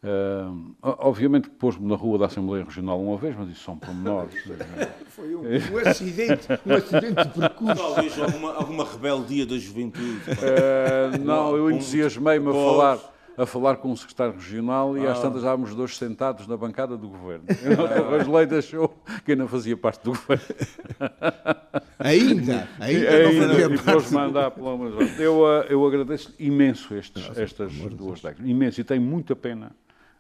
Uh, obviamente que pôs-me na rua da Assembleia Regional uma vez, mas isso são pormenores. Foi um, um, acidente, um acidente de percurso. Talvez alguma, alguma rebeldia da juventude. Uh, não, eu entusiasmei-me a falar a falar com o secretário regional e às ah. tantas estávamos dois sentados na bancada do governo. O Rosley deixou que ainda fazia parte do governo. Ainda? Ainda, ainda não fazia e parte. mandar pelo eu, eh, eu agradeço imenso estes, estas duas décadas. Imenso. E tenho muita pena.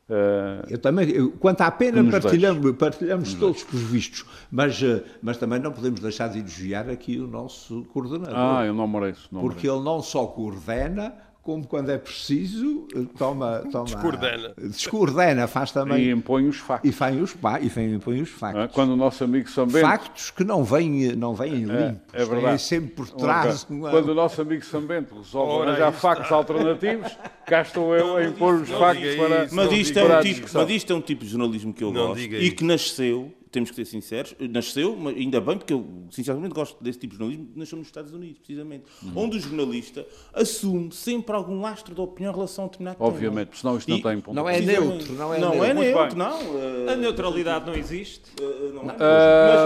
Uh, eu também, eu, quanto à pena, partilhamos, partilhamos todos por vistos, mas, uh, mas também não podemos deixar de elogiar aqui o nosso coordenador. Ah, eu não mereço. Não porque mereço. ele não só coordena, como quando é preciso, toma. toma descoordena. Descoordena, faz também. E impõe os factos. E, faz os, e impõe os factos. É? Quando o nosso amigo São Bento. Factos que não vêm, não vêm é, limpos. É, é verdade. sempre por trás. Uma... Quando o nosso amigo São Bento resolve arranjar factos alternativos, cá estou eu a impor os factos para. Mas isto, é um tipo, mas isto é um tipo de jornalismo que eu não gosto e que nasceu temos que ser sinceros, nasceu, mas ainda bem, porque eu sinceramente gosto desse tipo de jornalismo, nasceu nos Estados Unidos, precisamente, uhum. onde o jornalista assume sempre algum lastro de opinião em relação a um determinado Obviamente, tema. senão isto não e tem ponto. Não é neutro, não é não neutro. É neutro não. Uh, a neutralidade não existe. Uh, não é.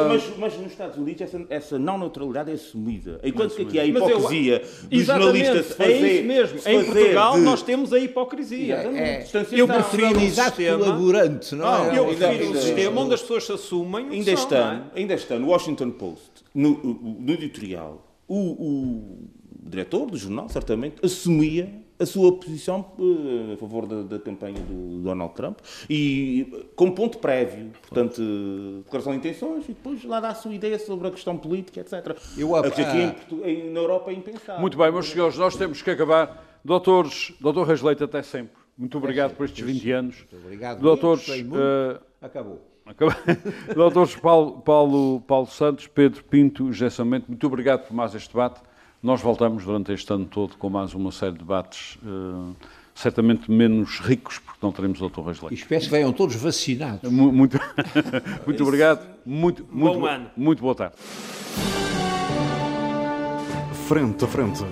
mas, mas, mas, nos Estados Unidos essa, essa não neutralidade é assumida. Enquanto que aqui há a hipocrisia eu, do jornalista se fazer... É isso mesmo. Em Portugal de... nós temos a hipocrisia. É, é, eu prefiro um sistema... colaborante, não, não é? Eu prefiro um sistema onde as pessoas se assumem ainda este ano, é? ainda este ano, o Washington Post, no, no editorial, o, o, diretor do jornal, certamente, assumia a sua posição uh, a favor da, da, campanha do Donald Trump e com ponto prévio, portanto, declaração de intenções e depois lá dá a sua ideia sobre a questão política, etc. Eu, aqui em, na Europa é impensável. Muito bem, meus senhores, nós temos que acabar. Doutores, doutor Reis Leite, até sempre. Muito obrigado por estes 20 anos. Muito obrigado. Doutores, uh, acabou. Doutores Paulo, Paulo, Paulo Santos, Pedro Pinto, Gessamento, muito obrigado por mais este debate. Nós voltamos durante este ano todo com mais uma série de debates, uh, certamente menos ricos, porque não teremos doutor Reis Leite. Espero que venham todos vacinados. Muito, muito obrigado. Muito, muito, Bom ano. muito boa tarde. Frente a frente.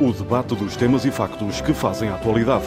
O debate dos temas e factos que fazem a atualidade.